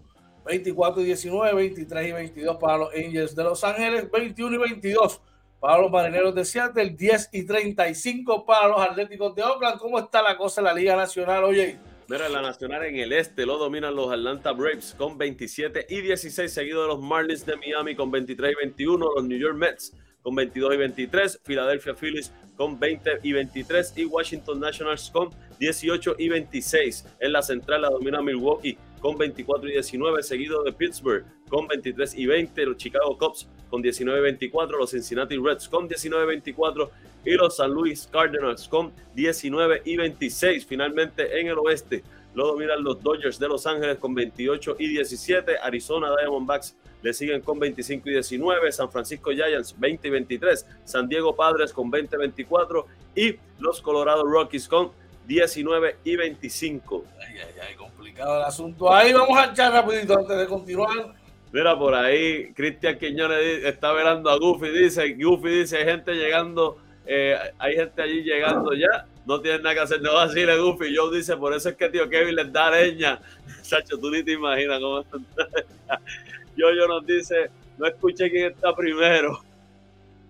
24 19, 23 y 22 para los Angels de Los Ángeles, 21 y 22 para los Marineros de Seattle, 10 y 35 para los Atléticos de Oakland. ¿Cómo está la cosa en la Liga Nacional, oye? Mira, la Nacional en el este lo dominan los Atlanta Braves con 27 y 16, seguido de los Marlins de Miami con 23 y 21, los New York Mets con 22 y 23, Philadelphia Phillies con 20 y 23 y Washington Nationals con 18 y 26. En la central la domina Milwaukee con 24 y 19, seguido de Pittsburgh con 23 y 20, los Chicago Cubs con 19 y 24, los Cincinnati Reds con 19 y 24 y los San Luis Cardinals con 19 y 26. Finalmente en el oeste lo dominan los Dodgers de Los Ángeles con 28 y 17, Arizona Diamondbacks le siguen con 25 y 19, San Francisco Giants 20 y 23, San Diego Padres con 20 y 24 y los Colorado Rockies con 19 y 25. Ay, ay, ay, complicado el asunto. Ahí vamos a echar rapidito antes de continuar. Mira, por ahí Cristian Quiñones está velando a Goofy, dice, Goofy dice, hay gente llegando, eh, hay gente allí llegando ya, no tienen nada que hacer, no así le Goofy, Joe dice, por eso es que tío Kevin les da leña. Chacho, tú ni te imaginas cómo. Yo, yo nos dice, no escuché quién está primero.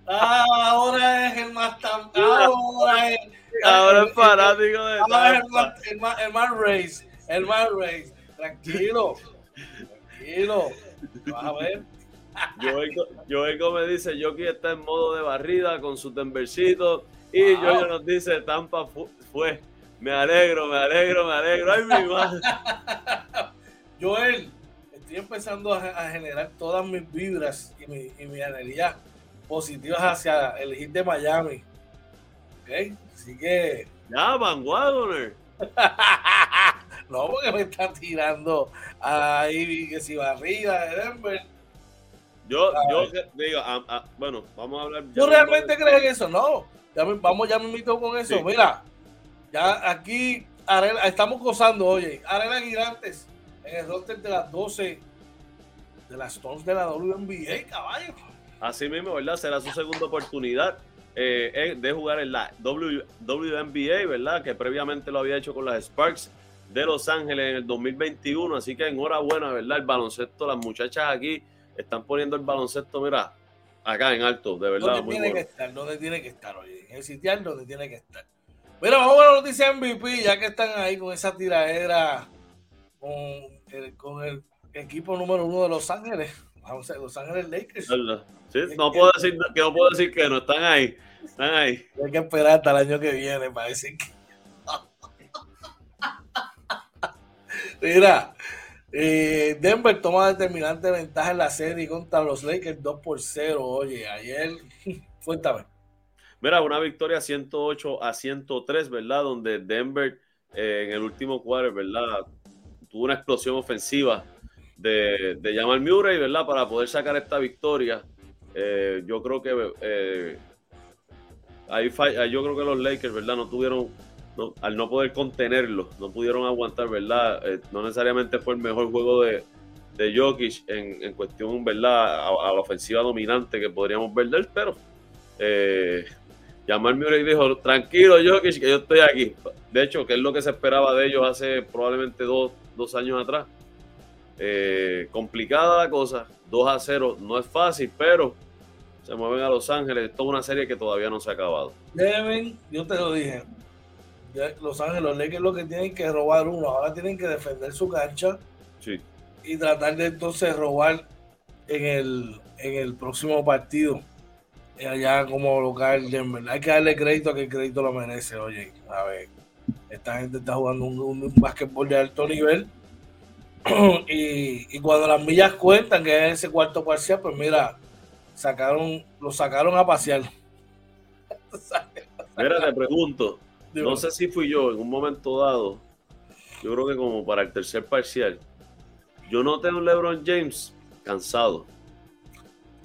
Ah, ahora es el más tan. Ahora es. Ahora es fanático de. Ahora es el más, el, más, el más race. El más race. Tranquilo. Tranquilo. Vas a ver. Joel me dice, Yoki está en modo de barrida con su tembercito. Y wow. Joel nos dice, Tampa fue. Me alegro, me alegro, me alegro. Ay, mi madre. Joel, estoy empezando a, a, generar todas mis vibras y mi, y mi energía positivas hacia el hit de Miami. ¿Ok? Así que. Ya, Van Wagoner. no, porque me está tirando ahí que si barrida de Denver. Yo, yo digo, a, a, bueno, vamos a hablar. ¿Tú realmente crees eso? No. Ya me, vamos, ya me invito con eso. Sí. Mira, ya aquí Arela, estamos gozando, oye. Arela Gigantes en el roster de las 12 de las Stones de la WNBA, caballo. Así mismo, ¿verdad? Será su segunda oportunidad eh, de jugar en la WNBA, ¿verdad? Que previamente lo había hecho con las Sparks de Los Ángeles en el 2021. Así que enhorabuena, ¿verdad? El baloncesto, las muchachas aquí están poniendo el baloncesto, mira, acá en alto, de verdad. Donde tiene que estar, donde tiene que estar, oye, en el sitial donde tiene que estar. Mira, vamos a la noticia MVP, ya que están ahí con esa tiradera con el, con el equipo número uno de Los Ángeles. Vamos a Los Ángeles Lakers. Sí, no puedo decir que no puedo decir que no están ahí. Están ahí. Hay que esperar hasta el año que viene para decir que. Mira, eh, Denver toma determinante ventaja en la serie contra los Lakers 2 por 0. Oye, ayer, cuéntame. Mira, una victoria 108 a 103, ¿verdad? Donde Denver eh, en el último cuadro, ¿verdad? Tuvo una explosión ofensiva de, de Jamal Murray, ¿verdad? Para poder sacar esta victoria. Eh, yo creo que ahí yo creo que los Lakers, ¿verdad? No tuvieron al no poder contenerlo, no pudieron aguantar, ¿verdad? Eh, no necesariamente fue el mejor juego de, de Jokic en, cuestión, ¿verdad? A, la ofensiva dominante que podríamos ver de pero eh, Jamal Murray dijo, tranquilo Jokic, que yo estoy aquí. De hecho, que es lo que se esperaba de ellos hace probablemente dos, años atrás. Eh, complicada la cosa, 2 a 0, no es fácil, pero se mueven a Los Ángeles. Es una serie que todavía no se ha acabado. Deben, yo te lo dije, los Ángeles, los Lakers lo que tienen que robar uno, ahora tienen que defender su cancha y tratar de entonces robar en el, en el próximo partido allá como local Denver. Hay que darle crédito a que el crédito lo merece. Oye, a ver, esta gente está jugando un, un, básquetbol de alto nivel. y, y, cuando las millas cuentan, que es ese cuarto parcial, pues mira, sacaron, lo sacaron a pasear. Mira, te pregunto, no sé si fui yo en un momento dado. Yo creo que como para el tercer parcial. Yo noté a un LeBron James cansado.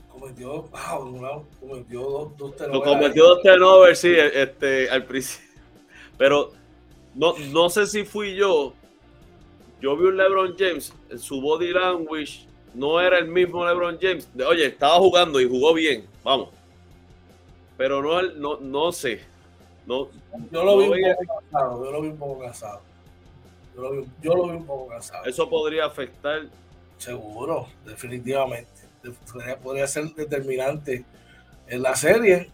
Cometió, wow, cometió dos, dos turnovers. Cometió dos turnovers, sí, este, al principio. Pero no, no sé si fui yo. Yo vi un LeBron James en su body language. No era el mismo LeBron James. Oye, estaba jugando y jugó bien. Vamos. Pero no, no, no sé no, yo lo vi un poco cansado, yo lo vi un poco cansado. Yo lo, vi, yo lo vi un poco cansado. Eso podría afectar. Seguro, definitivamente. Podría, ser determinante en la serie.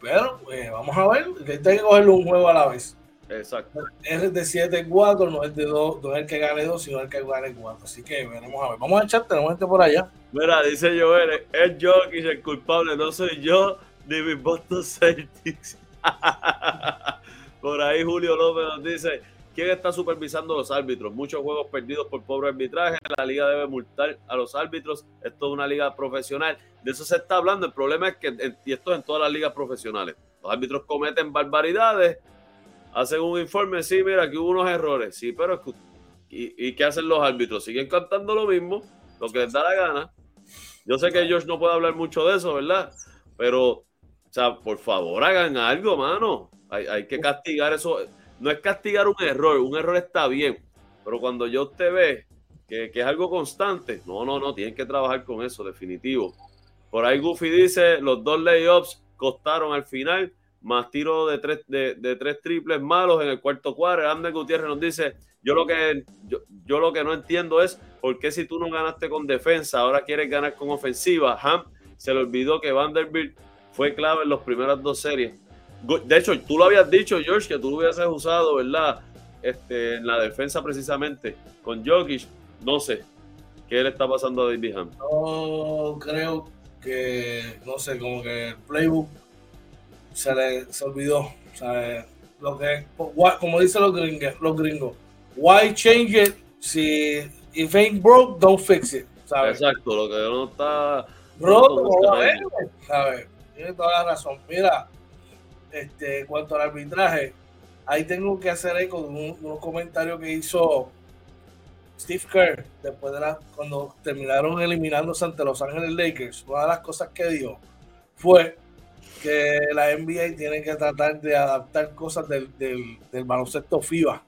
Pero eh, vamos a ver, que hay que cogerlo un juego a la vez. Exacto. Es de 7-4, no es de 2, no es el que gane 2, sino el que gane 4. Así que veremos a ver. Vamos a echar, tenemos gente por allá. Mira, dice Joel, es Jokic el culpable, no soy yo ni mi Boston Celtics. por ahí Julio López nos dice, ¿quién está supervisando los árbitros? Muchos juegos perdidos por pobre arbitraje, la liga debe multar a los árbitros, esto es una liga profesional, de eso se está hablando, el problema es que, y esto es en todas las ligas profesionales, los árbitros cometen barbaridades, hacen un informe, sí, mira, aquí hubo unos errores, sí, pero ¿y, ¿y qué hacen los árbitros? Siguen cantando lo mismo, lo que les da la gana. Yo sé que George no puede hablar mucho de eso, ¿verdad? Pero sea, por favor, hagan algo, mano. Hay, que castigar eso. No es castigar un error, un error está bien, pero cuando yo te ve que, es algo constante, no, no, no, tienen que trabajar con eso, definitivo. Por ahí Goofy dice, los dos layups costaron al final, más tiro de tres, triples malos en el cuarto cuadro. Ander Gutiérrez nos dice, yo lo que yo, lo que no entiendo es por qué si tú no ganaste con defensa, ahora quieres ganar con ofensiva. Ham se le olvidó que Vanderbilt fue clave en las primeras dos series. De hecho, tú lo habías dicho, George, que tú lo hubieses usado, ¿verdad? Este, en la defensa precisamente con Jokic. No sé qué le está pasando a David Ham. No creo que, no sé, como que el playbook se le se olvidó. O sea, lo que, como dicen los gringos, los gringos, why change it si if ain't broke, don't fix it. Exacto, lo que no está roto, no, ¿sabes? Tiene toda la razón. Mira, este, cuanto al arbitraje, ahí tengo que hacer ahí con un, unos comentarios que hizo Steve Kerr después de la, cuando terminaron eliminándose ante Los Ángeles Lakers. Una de las cosas que dijo fue que la NBA tiene que tratar de adaptar cosas del, baloncesto FIBA.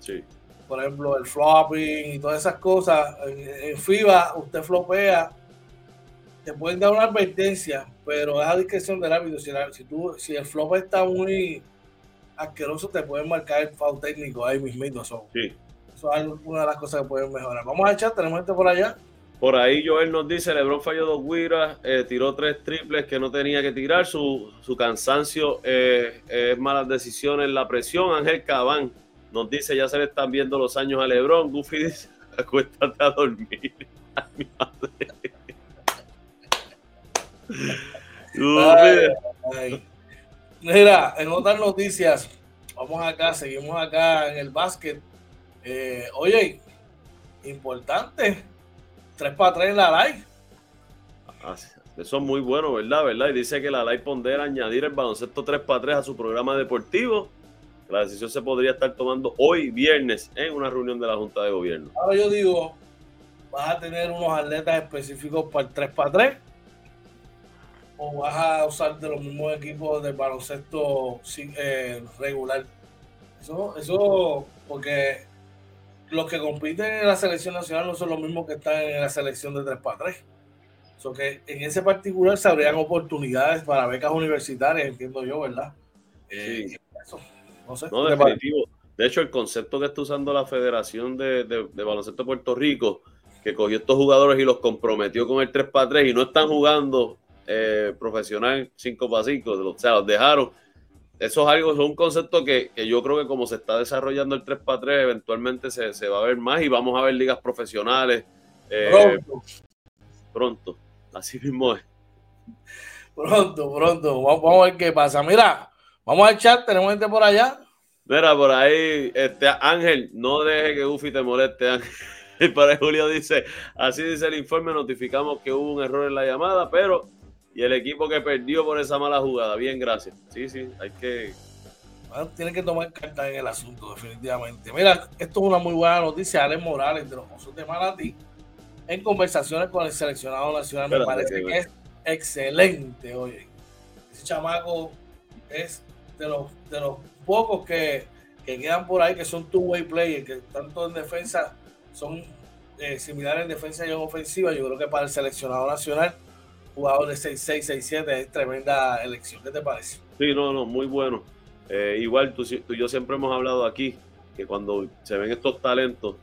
Sí. Por ejemplo, el flopping y todas esas cosas. En, en FIBA usted flopea te pueden dar una advertencia, pero es a discreción del árbitro. Si, si, tú, si el flop está muy asqueroso, te pueden marcar el foul técnico ahí mismo. Eso, sí. eso es una de las cosas que pueden mejorar. Vamos a echar, tenemos gente por allá. Por ahí Joel nos dice, Lebron falló dos guiras, eh, tiró tres triples que no tenía que tirar, su, su cansancio eh, es malas decisiones, la presión. Ángel Cabán nos dice, ya se le están viendo los años a Lebron. Goofy dice, acuéstate a dormir. Mira, en otras noticias, vamos acá, seguimos acá en el básquet. Eh, oye, importante, 3 para 3 en la live. Ah, eso es muy bueno, ¿verdad? ¿verdad? Y dice que la live pondera añadir el baloncesto 3 para 3 a su programa deportivo. La decisión se podría estar tomando hoy, viernes, en una reunión de la Junta de Gobierno. Ahora yo digo, vas a tener unos atletas específicos para el 3 para 3 o vas a usar de los mismos equipos de baloncesto eh, regular. Eso, eso, porque los que compiten en la selección nacional no son los mismos que están en la selección de 3 para 3. So que en ese particular se habrían oportunidades para becas universitarias, entiendo yo, ¿verdad? Sí. Eh, no sé. No, definitivo. De hecho, el concepto que está usando la Federación de, de, de Baloncesto de Puerto Rico, que cogió estos jugadores y los comprometió con el 3 para 3 y no están jugando eh, profesional 5 para 5, o sea, los dejaron. Eso es algo, es un concepto que, yo creo que como se está desarrollando el 3 para 3, eventualmente se, va a ver más y vamos a ver ligas profesionales. Eh, pronto. Pronto, así mismo es. Pronto, pronto. Vamos, a ver qué pasa. Mira, vamos al chat, tenemos gente por allá. Mira, por ahí, este Ángel, no deje que Ufi te moleste, Ángel. Y para Julio dice, así dice el informe, notificamos que hubo un error en la llamada, pero y el equipo que perdió por esa mala jugada. Bien, gracias. Sí, sí, hay que. Bueno, tienen que tomar cartas en el asunto, definitivamente. Mira, esto es una muy buena noticia. Alex Morales de los Osos de Manatí, en conversaciones con el seleccionado nacional, me parece que, es excelente. Oye, ese chamaco es de los, de los pocos que, que quedan por ahí que son two-way players, que tanto en defensa son eh, similares en defensa y en ofensiva. Yo creo que para el seleccionado nacional jugador de 6'6, 6'7, es tremenda elección. ¿Qué te parece? Sí, no, no, muy bueno. Eh, igual tú, tú, y yo siempre hemos hablado aquí que cuando se ven estos talentos,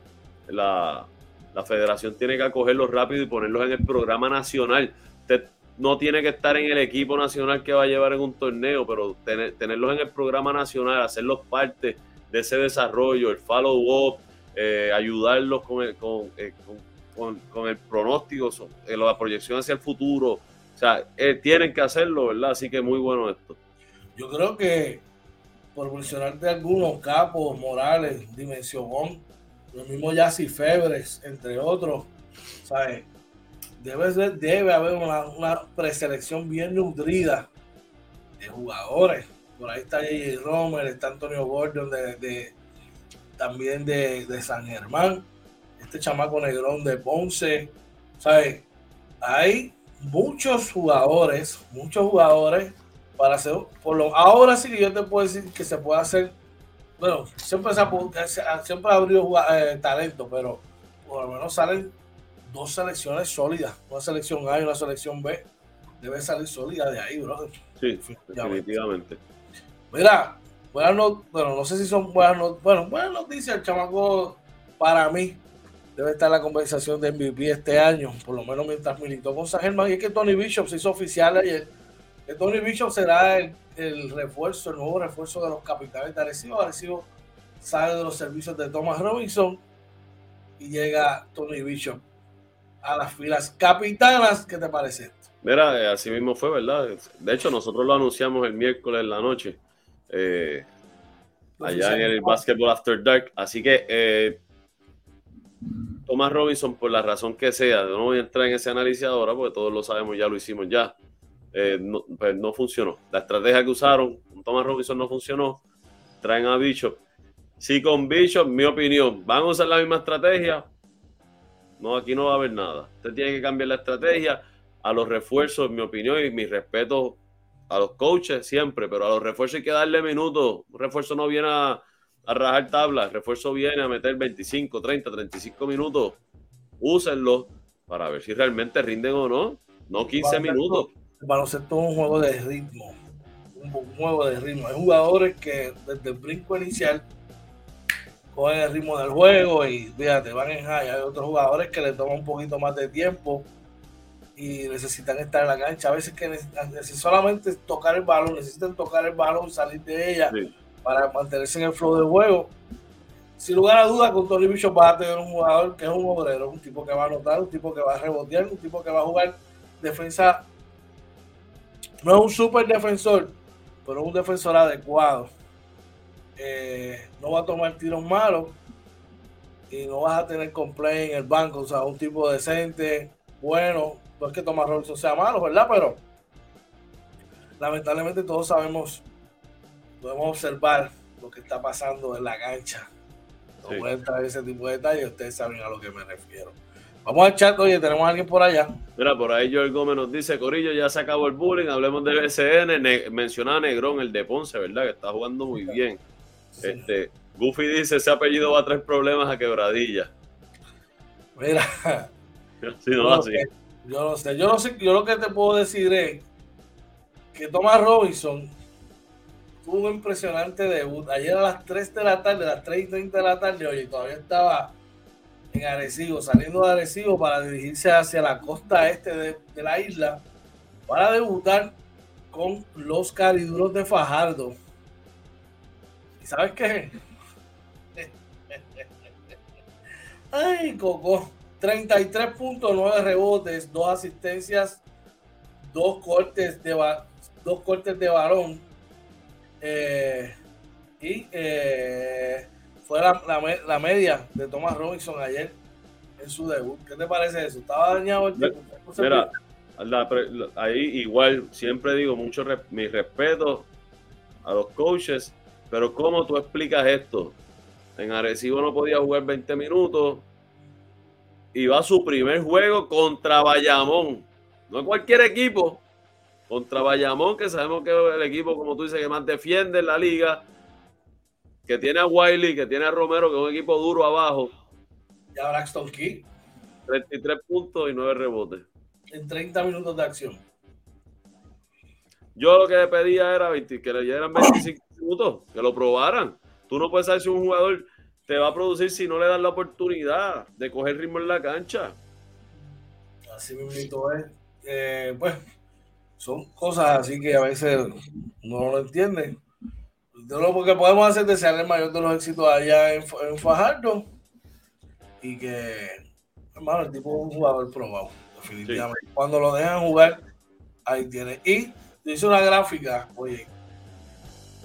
la, la federación tiene que acogerlos rápido y ponerlos en el programa nacional. Usted no tiene que estar en el equipo nacional que va a llevar en un torneo, pero tenerlos en el programa nacional, hacerlos parte de ese desarrollo, el follow-up, eh, ayudarlos con, el, con, eh, con, el pronóstico, en la proyección hacia el futuro. O sea, eh, tienen que hacerlo, ¿verdad? Así que muy bueno esto. Yo creo que, por mencionarte algunos, Capos, Morales, Dimensión, los mismos Yassi Febres, entre otros, ¿sabes? Debe, debe haber una, preselección bien nutrida de jugadores. Por ahí está J.J. Romer, está Antonio Gordon de, también de, de San Germán este chamaco negrón de Ponce, ¿sabes? Hay muchos jugadores, muchos jugadores para hacer, por lo, ahora sí que yo te puedo decir que se puede hacer, bueno, siempre se ha, siempre ha habido eh, talento, pero por lo menos salen dos selecciones sólidas, una selección A y una selección B, debe salir sólida de ahí, bro. Sí, definitivamente. Mira, bueno, no sé si son buenas, bueno, buenas noticias, el chamaco para mí debe estar la conversación de MVP este año, por lo menos mientras militó con San Germán. Y es que Tony Bishop se hizo oficial ayer. Que Tony Bishop será el, refuerzo, el nuevo refuerzo de los capitanes de Arecibo. Arecibo sale de los servicios de Thomas Robinson y llega Tony Bishop a las filas capitanas. ¿Qué te parece esto? Mira, eh, así mismo fue, ¿verdad? De hecho, nosotros lo anunciamos el miércoles en la noche. Eh, allá en el Basketball After Dark. Así que eh, Thomas Robinson, por la razón que sea, no voy a entrar en ese análisis ahora porque todos lo sabemos, ya lo hicimos ya. Eh, no, pues no funcionó. La estrategia que usaron con Thomas Robinson no funcionó. Traen a Bishop. Si con Bishop, mi opinión, van a usar la misma estrategia, no, aquí no va a haber nada. Usted tiene que cambiar la estrategia a los refuerzos, mi opinión, y mi respeto a los coaches siempre, pero a los refuerzos hay que darle minutos. Un refuerzo no viene a, a rajar tablas. El refuerzo viene a meter 25, 30, 35 minutos. Úsenlo para ver si realmente rinden o no. no 15 minutos. El baloncesto es un juego de ritmo, un, juego de ritmo. Hay jugadores que desde el brinco inicial cogen el ritmo del juego y fíjate, van en high. Hay otros jugadores que le toman un poquito más de tiempo y necesitan estar en la cancha. A veces que necesitan, solamente tocar el balón, necesitan tocar el balón, salir de ella para mantenerse en el flow de juego. Sin lugar a dudas, con Tony Bicho va a tener un jugador que es un obrero, un tipo que va a anotar, un tipo que va a rebotear, un tipo que va a jugar defensa. No es un super defensor, pero es un defensor adecuado. Eh, no va a tomar tiros malos y no vas a tener complaint en el banco, o sea, un tipo decente, bueno, no es que Thomas Robinson sea malo, ¿verdad? Pero lamentablemente todos sabemos, podemos observar lo que está pasando en la cancha. No voy a entrar en ese tipo de detalles, ustedes saben a lo que me refiero. Vamos al chat, oye, tenemos a alguien por allá. Mira, por ahí Joel Gómez nos dice, Corillo, ya se acabó el bullying, hablemos del BCN, mencionaba Negrón, el de Ponce, ¿verdad? Que está jugando muy bien. Este, Goofy dice, ese apellido va a traer problemas a quebradilla. Mira. Sí, no, así. Yo no sé, yo no sé, yo lo que te puedo decir es que Thomas Robinson tuvo un impresionante debut. Ayer a las 3 de la tarde, a las 3 y 30 de la tarde, oye, todavía estaba en Arecibo, saliendo de Arecibo para dirigirse hacia la costa este de, la isla para debutar con los cariduros de Fajardo. ¿Y sabes qué? Ay, Coco. 33.9 rebotes, dos asistencias, dos cortes de, dos cortes de balón. Eh, y eh, fue la, media de Thomas Robinson ayer en su debut. ¿Qué te parece eso? ¿Estaba dañado el tiempo? Mira, ahí igual, siempre digo mucho mi respeto a los coaches, pero ¿cómo tú explicas esto? En Arecibo no podía jugar 20 minutos, y va a su primer juego contra Bayamón. No cualquier equipo, contra Bayamón, que sabemos que es el equipo, como tú dices, que más defiende en la liga, que tiene a Wiley, que tiene a Romero, que es un equipo duro abajo. Y a Braxton Key. 33 puntos y 9 rebotes. En 30 minutos de acción. Yo lo que le pedía era que le dieran 25 minutos, que lo probaran. Tú no puedes saber si un jugador te va a producir si no le das la oportunidad de coger ritmo en la cancha. Así mismo es. Eh, pues son cosas así que a veces no lo entiende. Lo que podemos hacer es desearle el mayor de los éxitos allá en, Fajardo y que, hermano, el tipo es un jugador probado, definitivamente. Cuando lo dejan jugar, ahí tiene. Y dice una gráfica, oye,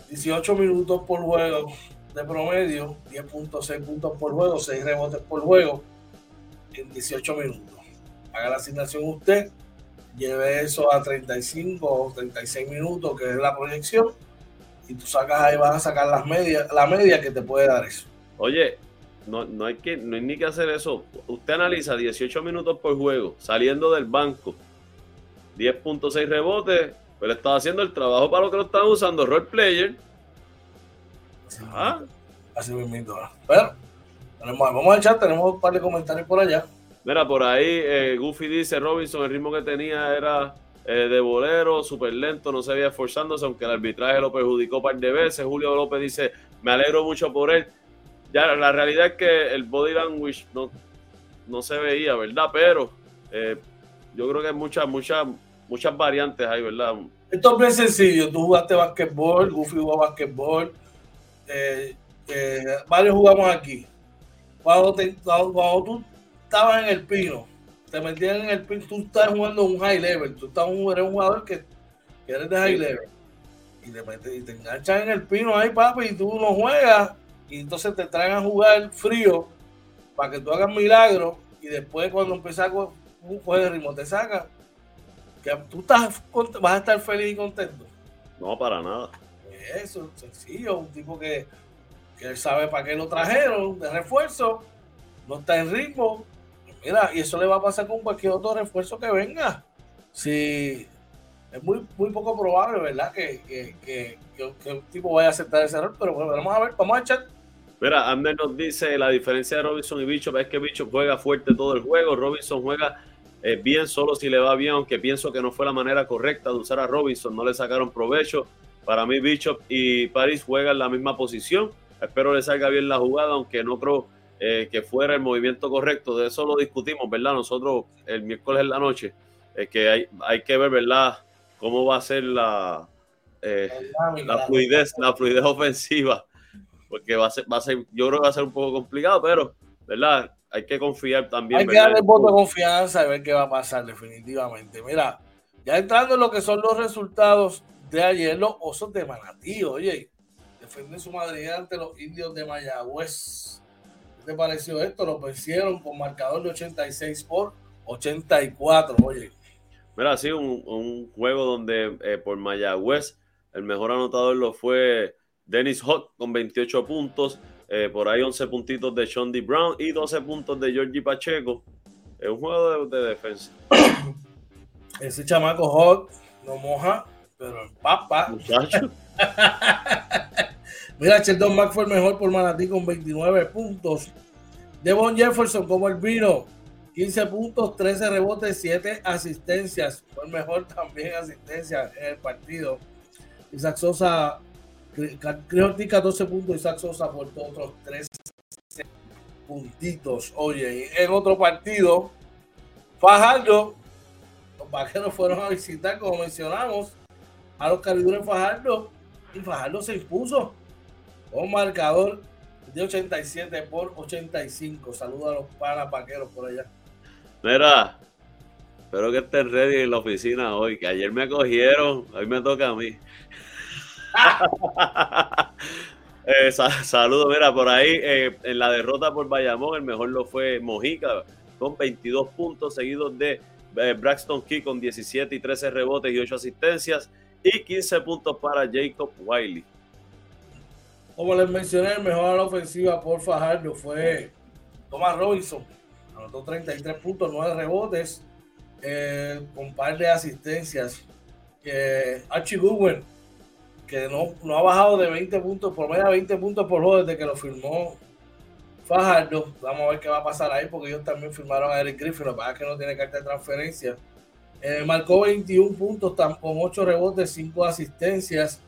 18 minutos por juego, de promedio, 10.6 puntos por juego, 6 rebotes por juego en 18 minutos. Haga la asignación usted, lleve eso a 35 o 36 minutos, que es la proyección, y tú sacas ahí, vas a sacar las medias, la media que te puede dar eso. Oye, no, no, hay que, no hay ni que hacer eso. Usted analiza 18 minutos por juego, saliendo del banco, 10.6 rebotes, pero estaba haciendo el trabajo para lo que lo están usando, role player Ah. Así mismo. Pero, vamos a echar, tenemos un par de comentarios por allá. Mira, por ahí eh, Goofy dice, Robinson, el ritmo que tenía era eh, de bolero, súper lento, no se veía esforzándose, aunque el arbitraje lo perjudicó un par de veces. Julio López dice, me alegro mucho por él. Ya, la realidad es que el body language no, no se veía, ¿verdad? Pero eh, yo creo que hay muchas, muchas, muchas variantes ahí, ¿verdad? Esto es bien sencillo. Tú jugaste basquetbol, Goofy jugó basquetbol eh, varios jugamos aquí. Cuando, tú estabas en el pino, te metían en el pino, tú estás jugando un high level, tú estás un, eres un jugador que, eres de high level. Y te, metes, y te enganchan en el pino ahí, papi, y tú no juegas, y entonces te traen a jugar frío para que tú hagas milagros, y después cuando empiezas un juego de ritmo, te saca que tú estás, vas a estar feliz y contento. No, para nada eso, sencillo, un tipo que, que él sabe para qué lo trajeron de refuerzo, no está en ritmo. Mira, y eso le va a pasar con cualquier otro refuerzo que venga. Si es muy, muy poco probable, ¿verdad? Que, que, que, que un tipo vaya a aceptar ese error, pero bueno, vamos a ver, vamos a echar. Mira, Ander nos dice la diferencia de Robinson y Bicho es que Bicho juega fuerte todo el juego, Robinson juega eh, bien solo si le va bien, aunque pienso que no fue la manera correcta de usar a Robinson, no le sacaron provecho. Para mí Bishop y Paris juegan la misma posición. Espero le salga bien la jugada, aunque no creo eh, que fuera el movimiento correcto. De eso lo discutimos, ¿verdad? Nosotros el miércoles en la noche, es que hay, hay que ver, ¿verdad? Cómo va a ser la, eh, la fluidez, la fluidez ofensiva, porque va a ser, va a ser, yo creo que va a ser un poco complicado, pero, ¿verdad? Hay que confiar también. Hay que darle el voto de confianza y ver qué va a pasar definitivamente. Mira, ya entrando en lo que son los resultados de ayer, los osos de Manatí, oye, defienden su madre ante los indios de Mayagüez. ¿Qué te pareció esto? Lo vencieron con marcador de 86 por 84, oye. Mira, sí, un, un juego donde eh, por Mayagüez el mejor anotador lo fue Dennis Hot con 28 puntos. Eh, por ahí 11 puntitos de Sean D. Brown y 12 puntos de Georgie Pacheco. Es un juego de, defensa. Ese chamaco Hot no moja, pero el papa. Muchacho. Mira, Sheldon Mack fue el mejor por Manatí con 29 puntos. Devon Jefferson como el vino, 15 puntos, 13 rebotes, 7 asistencias. Fue el mejor también asistencia en el partido. Isaac Sosa, creo que 14 puntos, Isaac Sosa aportó otros 13 puntitos. Oye, en otro partido, Fajardo, los vaqueros fueron a visitar, como mencionamos, a los cargadores Fajardo y Fajardo se impuso con marcador de 87 por 85. Saludos a los panas por allá. Mira, espero que estés ready en la oficina hoy, que ayer me cogieron, hoy me toca a mí. eh, Saludos, mira, por ahí eh, en la derrota por Bayamón, el mejor lo fue Mojica con 22 puntos, seguidos de eh, Braxton Key con 17 y 13 rebotes y 8 asistencias, y 15 puntos para Jacob Wiley. Como les mencioné, el mejor a la ofensiva por Fajardo fue Thomas Robinson. Anotó 33 puntos, 9 rebotes, eh, con par de asistencias. Archie Goodwin que no, no ha bajado de 20 puntos, por de 20 puntos por juego desde que lo firmó Fajardo. Vamos a ver qué va a pasar ahí, porque ellos también firmaron a Eric Griffin, lo que pasa es que no tiene carta de transferencia. Eh, marcó 21 puntos con 8 rebotes, 5 asistencias.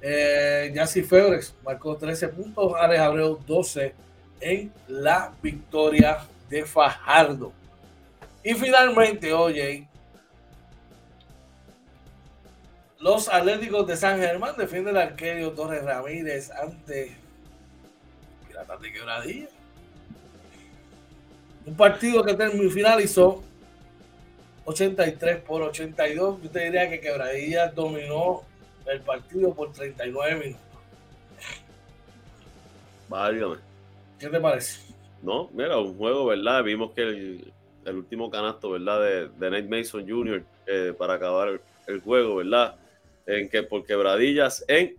Eh, Jassy Febrex marcó 13 puntos, Alex Abreu 12 en la victoria de Fajardo. Y finalmente, oye, Los Atléticos de San Germán defienden al Arquerio Torres Ramírez ante Piratas de Quebradilla. Un partido que finalizó 83 por 82. Yo te diría que Quebradilla dominó el partido por 39 minutos. Válgame. ¿Qué te parece? No, mira, un juego, ¿verdad? Vimos que el, último canasto, ¿verdad? De, de Nate Mason Jr. Eh, para acabar el, juego, ¿verdad? en que por quebradillas en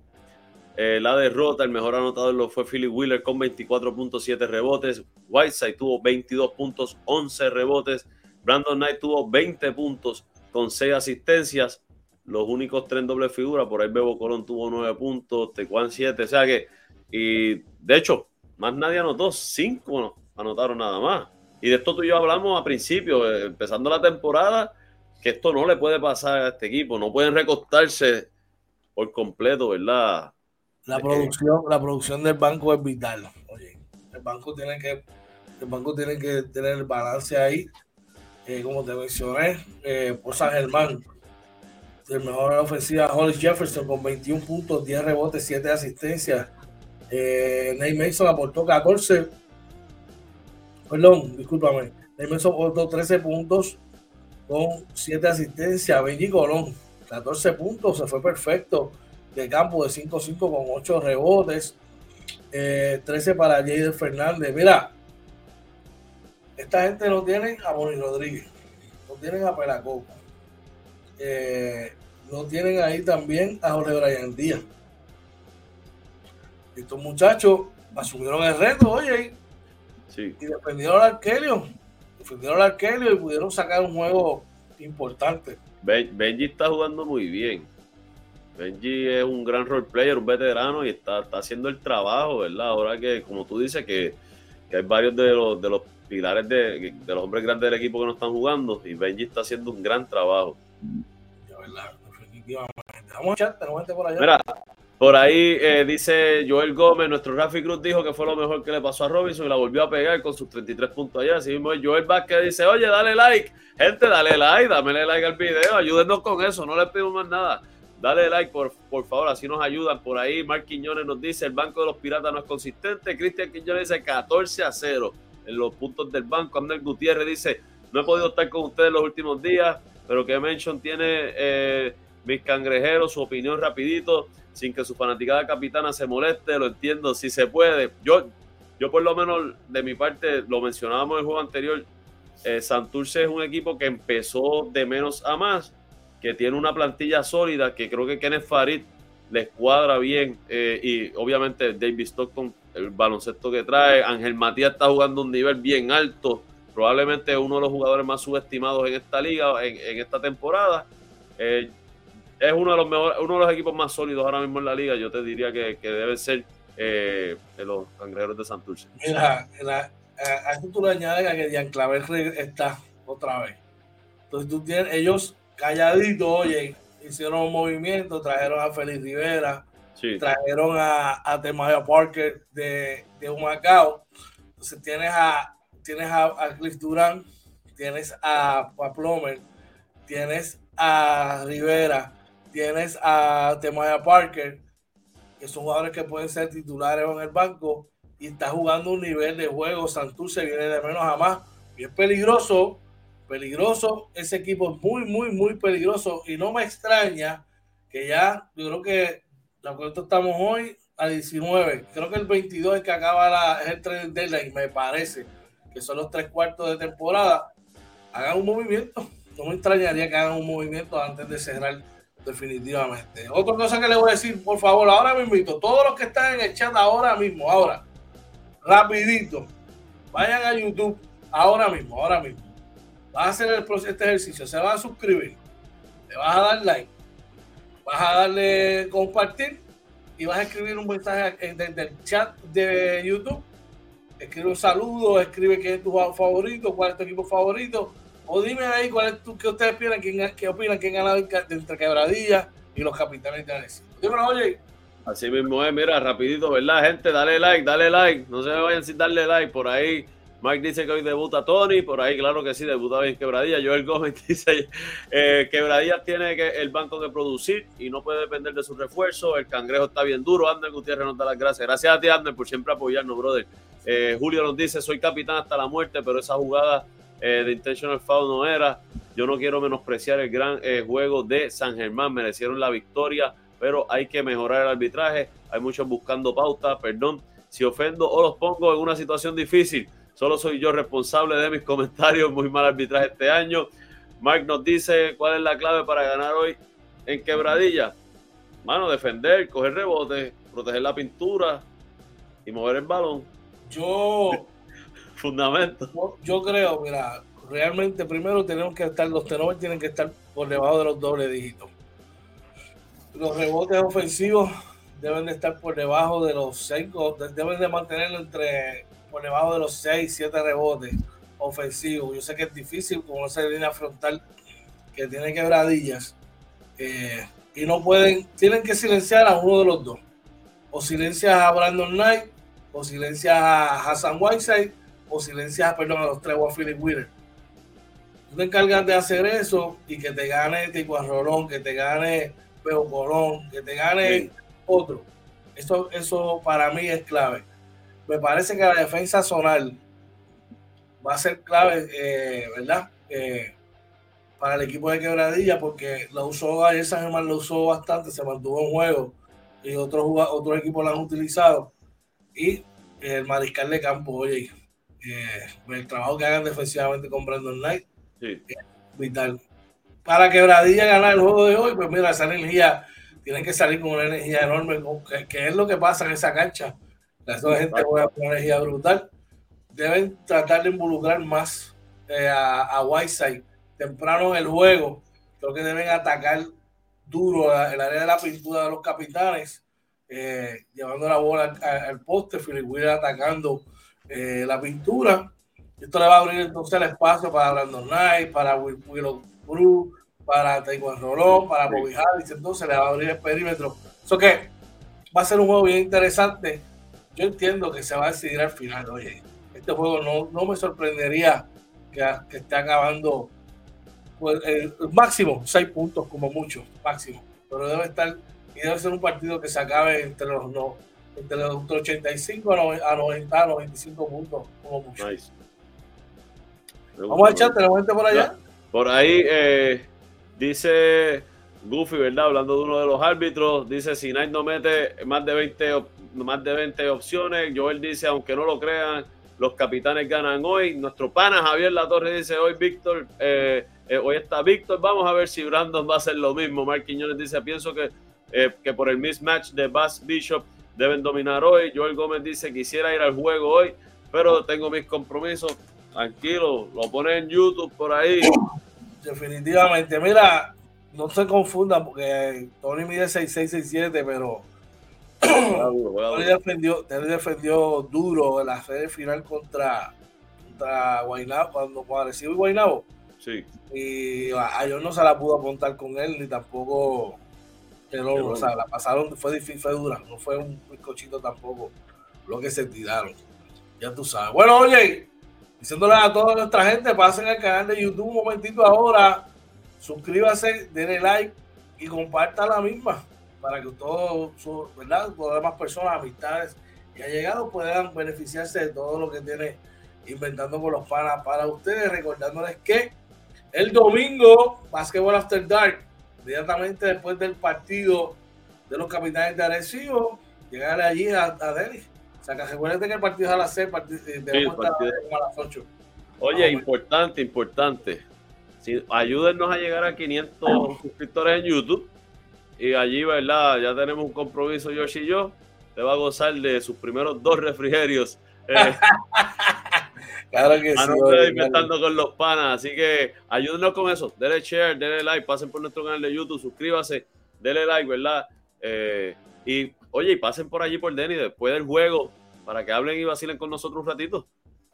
eh, la derrota, el mejor anotador lo fue Philip Wheeler con 24.7 rebotes. Whiteside tuvo 22 puntos, 11 rebotes. Brandon Knight tuvo 20 puntos con 6 asistencias. Los únicos tres en doble figura. Por ahí Bebo Colón tuvo 9 puntos, Tecuan 7. O sea que, y de hecho, más nadie anotó. 5 anotaron nada más. Y de esto tú y yo hablamos a principio, eh, empezando la temporada que esto no le puede pasar a este equipo. No pueden recostarse por completo, ¿verdad? La producción, la producción del banco es vital. Oye, el banco tiene que, el banco tiene que tener el balance ahí. Eh, como te mencioné, eh, por San Germán, el mejor ofensiva, Hollis Jefferson con 21 puntos, 10 rebotes, 7 asistencias. Eh, Mason aportó 14. Perdón, discúlpame. Nate Mason aportó 13 puntos, con 7 asistencias. Benji Colón, 14 puntos, se fue perfecto de campo de 5-5 con 8 rebotes. 13 eh, para Jader Fernández. Mira, esta gente no tiene a Moni Rodríguez, no tienen a Pelacoco, eh, no tienen ahí también a Jorge Brian Díaz. Estos muchachos asumieron el reto, oye, y defendieron al Arkelio defendieron al Arkelio y pudieron sacar un juego importante. Benji está jugando muy bien. Benji es un gran role player, un veterano y está, haciendo el trabajo, ¿verdad? Ahora que, como tú dices, que, hay varios de los, de los pilares de, los hombres grandes del equipo que no están jugando y Benji está haciendo un gran trabajo. Por. Mira, por ahí eh, dice Joel Gómez, nuestro Rafi Cruz dijo que fue lo mejor que le pasó a Robinson y la volvió a pegar con sus 33 puntos allá. Así mismo Joel Vázquez dice, oye, dale like. Gente, dale like, dame like al video, ayúdenos con eso, no les pido más nada. Dale like, por, por favor, así nos ayudan. Por ahí, Mark Quiñones nos dice, el banco de los piratas no es consistente. Cristian Quiñones dice 14 a 0 en los puntos del banco. Andrés Gutiérrez dice, no he podido estar con ustedes los últimos días, pero que Mention tiene eh, mis cangrejeros, su opinión rapidito sin que su fanaticada capitana se moleste, lo entiendo, si se puede. Yo, yo por lo menos de mi parte, lo mencionábamos en el juego anterior, eh, Santurce es un equipo que empezó de menos a más, que tiene una plantilla sólida, que creo que Kenneth Farid les cuadra bien eh, y obviamente David Stockton, el baloncesto que trae, Ángel Matías está jugando un nivel bien alto, probablemente uno de los jugadores más subestimados en esta liga, en, esta temporada. Eh, es uno de los mejores, uno de los equipos más sólidos ahora mismo en la liga. Yo te diría que, que debe ser eh, los cangrejeros de Santurce. Mira, a, esto tú le añades que Dian Clavel está otra vez. Entonces tú tienes, ellos calladitos, oye, hicieron un movimiento, trajeron a Félix Rivera, trajeron a, a Temaya Parker de, de Humacao. Entonces tienes a tienes a, a Cliff Durán, tienes a, a Plomer, tienes a Rivera, tienes a Temaya Parker, que son jugadores que pueden ser titulares en el banco, y está jugando un nivel de juego. Santurce viene de menos a más. Y es peligroso, peligroso. Ese equipo es muy, muy, muy peligroso. Y no me extraña que ya, yo creo que la cuenta estamos hoy a 19. Creo que el 22 es que acaba la, es el tren deadline, me parece, que son los tres cuartos de temporada. Hagan un movimiento. No me extrañaría que hagan un movimiento antes de cerrar definitivamente. Otra cosa que le voy a decir, por favor, ahora invito, todos los que están en el chat ahora mismo, ahora, rapidito, vayan a YouTube ahora mismo, ahora mismo. Vas a hacer el, este ejercicio, se va a suscribir, le vas a dar like, vas a darle compartir y vas a escribir un mensaje desde el chat de YouTube. Escribe un saludo, escribe qué es tu favorito, cuál es tu equipo favorito o dime ahí cuál es tu, qué ustedes opinan, quién, qué opinan, quién ganado entre Quebradilla y los capitanes de Arecibo. Dímelo, oye. Así mismo es, mira, rapidito, ¿verdad, gente? Dale like, dale like. No se me vayan sin darle like. Por ahí, Mike dice que hoy debuta Tony. Por ahí, claro que sí, debuta bien Quebradilla. Joel Gómez dice eh, Quebradilla tiene que, el banco que producir y no puede depender de su refuerzo. El cangrejo está bien duro. Ander Gutiérrez nos da las gracias. Gracias a ti, Ander, por siempre apoyarnos, brother. Eh, Julio nos dice, soy capitán hasta la muerte, pero esa jugada eh, de Intentional Foul no era. Yo no quiero menospreciar el gran eh, juego de San Germán, merecieron la victoria, pero hay que mejorar el arbitraje. Hay muchos buscando pauta, perdón si ofendo o los pongo en una situación difícil. Solo soy yo responsable de mis comentarios. Muy mal arbitraje este año. Mark nos dice cuál es la clave para ganar hoy en quebradilla. Mano, defender, coger rebote, proteger la pintura y mover el balón. Yo fundamento. Yo, creo, mira, realmente primero tenemos que estar, los tenores tienen que estar por debajo de los dobles dígitos. Los rebotes ofensivos deben de estar por debajo de los 5, deben de mantenerlo entre por debajo de los 6, 7 rebotes ofensivos. Yo sé que es difícil con esa línea frontal que tiene quebradillas eh, y no pueden, tienen que silenciar a uno de los dos. O silencias a Brandon Knight o silencias a Hassan Whiteside o silencias, perdón, a los tres o a Philip Wheeler. Tú te encargas de hacer eso y que te gane Tico Rolón, que te gane Peo Colón, que te gane otro. Eso, eso para mí es clave. Me parece que la defensa zonal va a ser clave, eh, ¿verdad? Eh, para el equipo de quebradilla, porque lo usó ayer San Germán, lo usó bastante, se mantuvo en juego y otros otros equipos lo han utilizado. Y el mariscal de campo, oye, eh, el trabajo que hagan defensivamente con Brandon Knight vital. Para quebradilla ganar el juego de hoy, pues mira, esa energía tienen que salir con una energía enorme, que, es lo que pasa en esa cancha. La gente juega con una energía brutal. Deben tratar de involucrar más eh, a, a Whiteside temprano en el juego. Creo que deben atacar duro el área de la pintura de los capitanes, eh, llevando la bola al, poste, Philip Wheeler atacando eh, la pintura Esto le va a abrir entonces el espacio para Brandon Knight, para Willow Cruz, para Taekwondo Rolón, para Bobby Harris, entonces le va a abrir el perímetro. Eso que va a ser un juego bien interesante. Yo entiendo que se va a decidir al final. Oye, este juego no, no me sorprendería que, que esté acabando pues, el máximo, seis puntos como mucho, máximo. Pero debe estar, y debe ser un partido que se acabe entre los, no, entre los 85 a 90, 95 puntos como mucho. Vamos al chat, tenemos gente por allá. Por ahí eh, dice Goofy, ¿verdad? Hablando de uno de los árbitros, dice si Knight no mete más de 20, más de 20 opciones, Joel dice, aunque no lo crean, los capitanes ganan hoy. Nuestro pana Javier Latorre dice, hoy Víctor, eh, eh, hoy está Víctor, vamos a ver si Brandon va a hacer lo mismo. Mark Quiñones dice, pienso que, eh, que por el mismatch de Bass Bishop deben dominar hoy. Joel Gómez dice, quisiera ir al juego hoy, pero tengo mis compromisos. Tranquilo, lo pone en YouTube por ahí. Definitivamente, mira, no se confundan porque Tony mide 6'6", pero Tony defendió, defendió duro en la serie final contra, contra Guaynabo, cuando, apareció Guaynabo. Sí. Y a ellos no se la pudo apuntar con él, ni tampoco. Pero, o sea, la pasaron, fue difícil, fue dura, no fue un bizcochito tampoco lo que se tiraron. Ya tú sabes. Bueno, oye, diciéndole a toda nuestra gente, pasen al canal de YouTube un momentito ahora, suscríbase, denle like y comparta la misma para que todos, ¿verdad? Todas las demás personas, amistades que han llegado puedan beneficiarse de todo lo que tiene Inventando con los Panas para ustedes, recordándoles que el domingo, Basketball After Dark, inmediatamente después del partido de los capitanes de Arecibo, llegar allí a, a Delhi. O sea, que recuerden que el partido es a las 6, eh, estar a las 8. Oye, importante, importante. Si, ayúdennos a llegar a 500 suscriptores en YouTube y allí, ¿verdad? Ya tenemos un compromiso, Yoshi y yo. Te va a gozar de sus primeros dos refrigerios. Eh, claro que sí. inventando con los panas. Así que ayúdenos con eso. Denle share, denle like, pasen por nuestro canal de YouTube, suscríbase, denle like, ¿verdad? Eh, y oye, y pasen por allí por Denny después del juego para que hablen y vacilen con nosotros un ratito.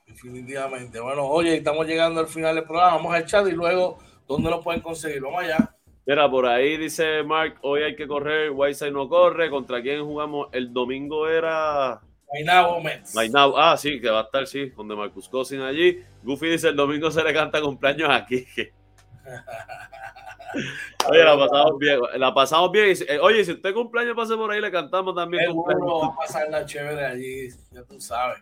Definitivamente. Bueno, oye, estamos llegando al final del programa. Vamos al chat y luego, ¿dónde lo pueden conseguir? Vamos allá. Mira, por ahí dice Mark, hoy hay que correr, Whiteside no corre. ¿Contra quién jugamos? El domingo era... Mainabo Mets. ah, sí, que va a estar, sí, donde Marcus Cousin allí. Goofy dice, el domingo se le canta cumpleaños aquí. Oye, la pasamos bien, la pasamos bien. Eh, oye, si usted cumpleaños pase por ahí, le cantamos también. Seguro va a pasar la chévere allí, ya tú sabes.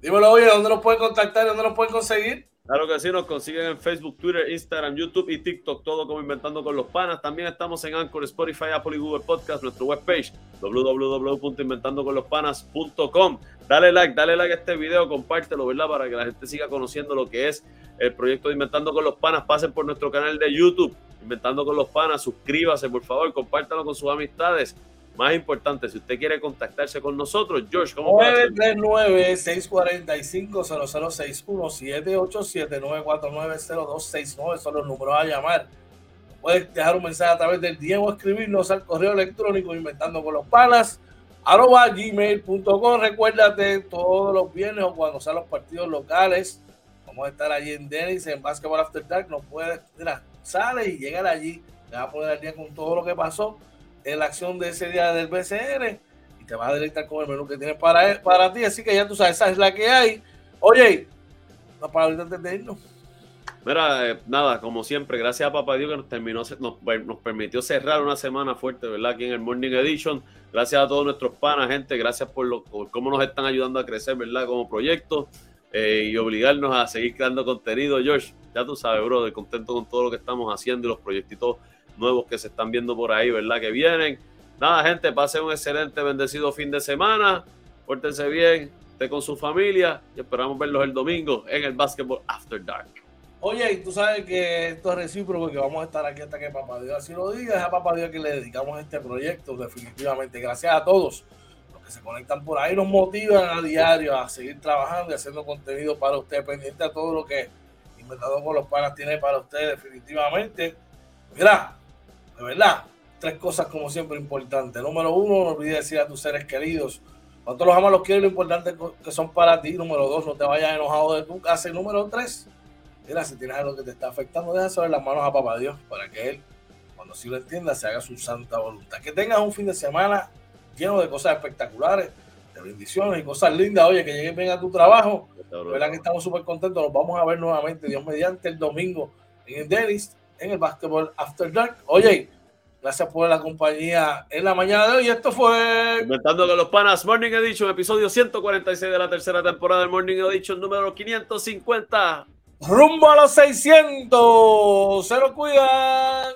Dímelo, oye, ¿dónde nos pueden contactar? ¿Dónde nos pueden conseguir? Claro que sí, nos consiguen en Facebook, Twitter, Instagram, YouTube y TikTok, todo como Inventando con los Panas. También estamos en Anchor, Spotify, Apple y Google Podcast, nuestro webpage www.inventandoconlospanas.com. Dale like, dale like a este video, compártelo, ¿verdad? Para que la gente siga conociendo lo que es el proyecto de Inventando con los Panas. Pasen por nuestro canal de YouTube, Inventando con los Panas. Suscríbase, por favor, compártalo con sus amistades. Más importante, si usted quiere contactarse con nosotros, George, ¿cómo 939-645-0061-787-949-0269 son los números a llamar. Puedes dejar un mensaje a través del DM o escribirnos al correo electrónico inventando con los panas arroba gmail.com. Recuérdate todos los viernes o cuando sean los partidos locales. Vamos a estar allí en Dennis, en Basketball After Dark. No puedes, mira, sale y llegar allí. Te va a poner al día con todo lo que pasó en la acción de ese día del BCN y te vas a deleitar con el menú que tienes para, para ti. Así que ya tú sabes, esa es la que hay. Oye, una palabra antes de irnos. Mira, eh, nada, como siempre, gracias a Papá Dios que nos terminó, nos, permitió cerrar una semana fuerte, ¿verdad? Aquí en el Morning Edition. Gracias a todos nuestros panas, gente. Gracias por, lo, cómo nos están ayudando a crecer, ¿verdad? Como proyecto eh, y obligarnos a seguir creando contenido. George, ya tú sabes, bro, de contento con todo lo que estamos haciendo y los proyectitos nuevos que se están viendo por ahí, ¿verdad? Que vienen. Nada, gente, pasen un excelente, bendecido fin de semana. Pórtense bien, esté con su familia y esperamos verlos el domingo en el Basketball After Dark. Oye, y tú sabes que esto es recíproco, que vamos a estar aquí hasta que Papá Dios así lo diga. Es a Papá Dios que le dedicamos este proyecto, definitivamente. Gracias a todos los que se conectan por ahí, nos motivan a diario a seguir trabajando y haciendo contenido para usted, pendiente a todo lo que Inventado con los Panas tiene para usted, definitivamente. Mira, de verdad, tres cosas como siempre importantes. Número uno, no olvides decir a tus seres queridos Cuánto los amas, los quieres, lo importante que son para ti. Número dos, no te vayas enojado de tu casa. Y número tres, mira, si tienes algo que te está afectando, deja saber las manos a papá Dios para que Él, cuando sí lo entienda, se haga su santa voluntad. Que tengas un fin de semana lleno de cosas espectaculares, de bendiciones y cosas lindas. Oye, que llegues bien a tu trabajo. verdad que estamos súper contentos. Nos vamos a ver nuevamente, Dios mediante, el domingo en el Dennis, en el Basketball After Dark. Oye, Gracias por la compañía en la mañana de hoy. Esto fue. Comentando con los panas Morning Edition, episodio 146 de la tercera temporada del Morning Edition, número 550. Rumbo a los 600. Se lo cuidan.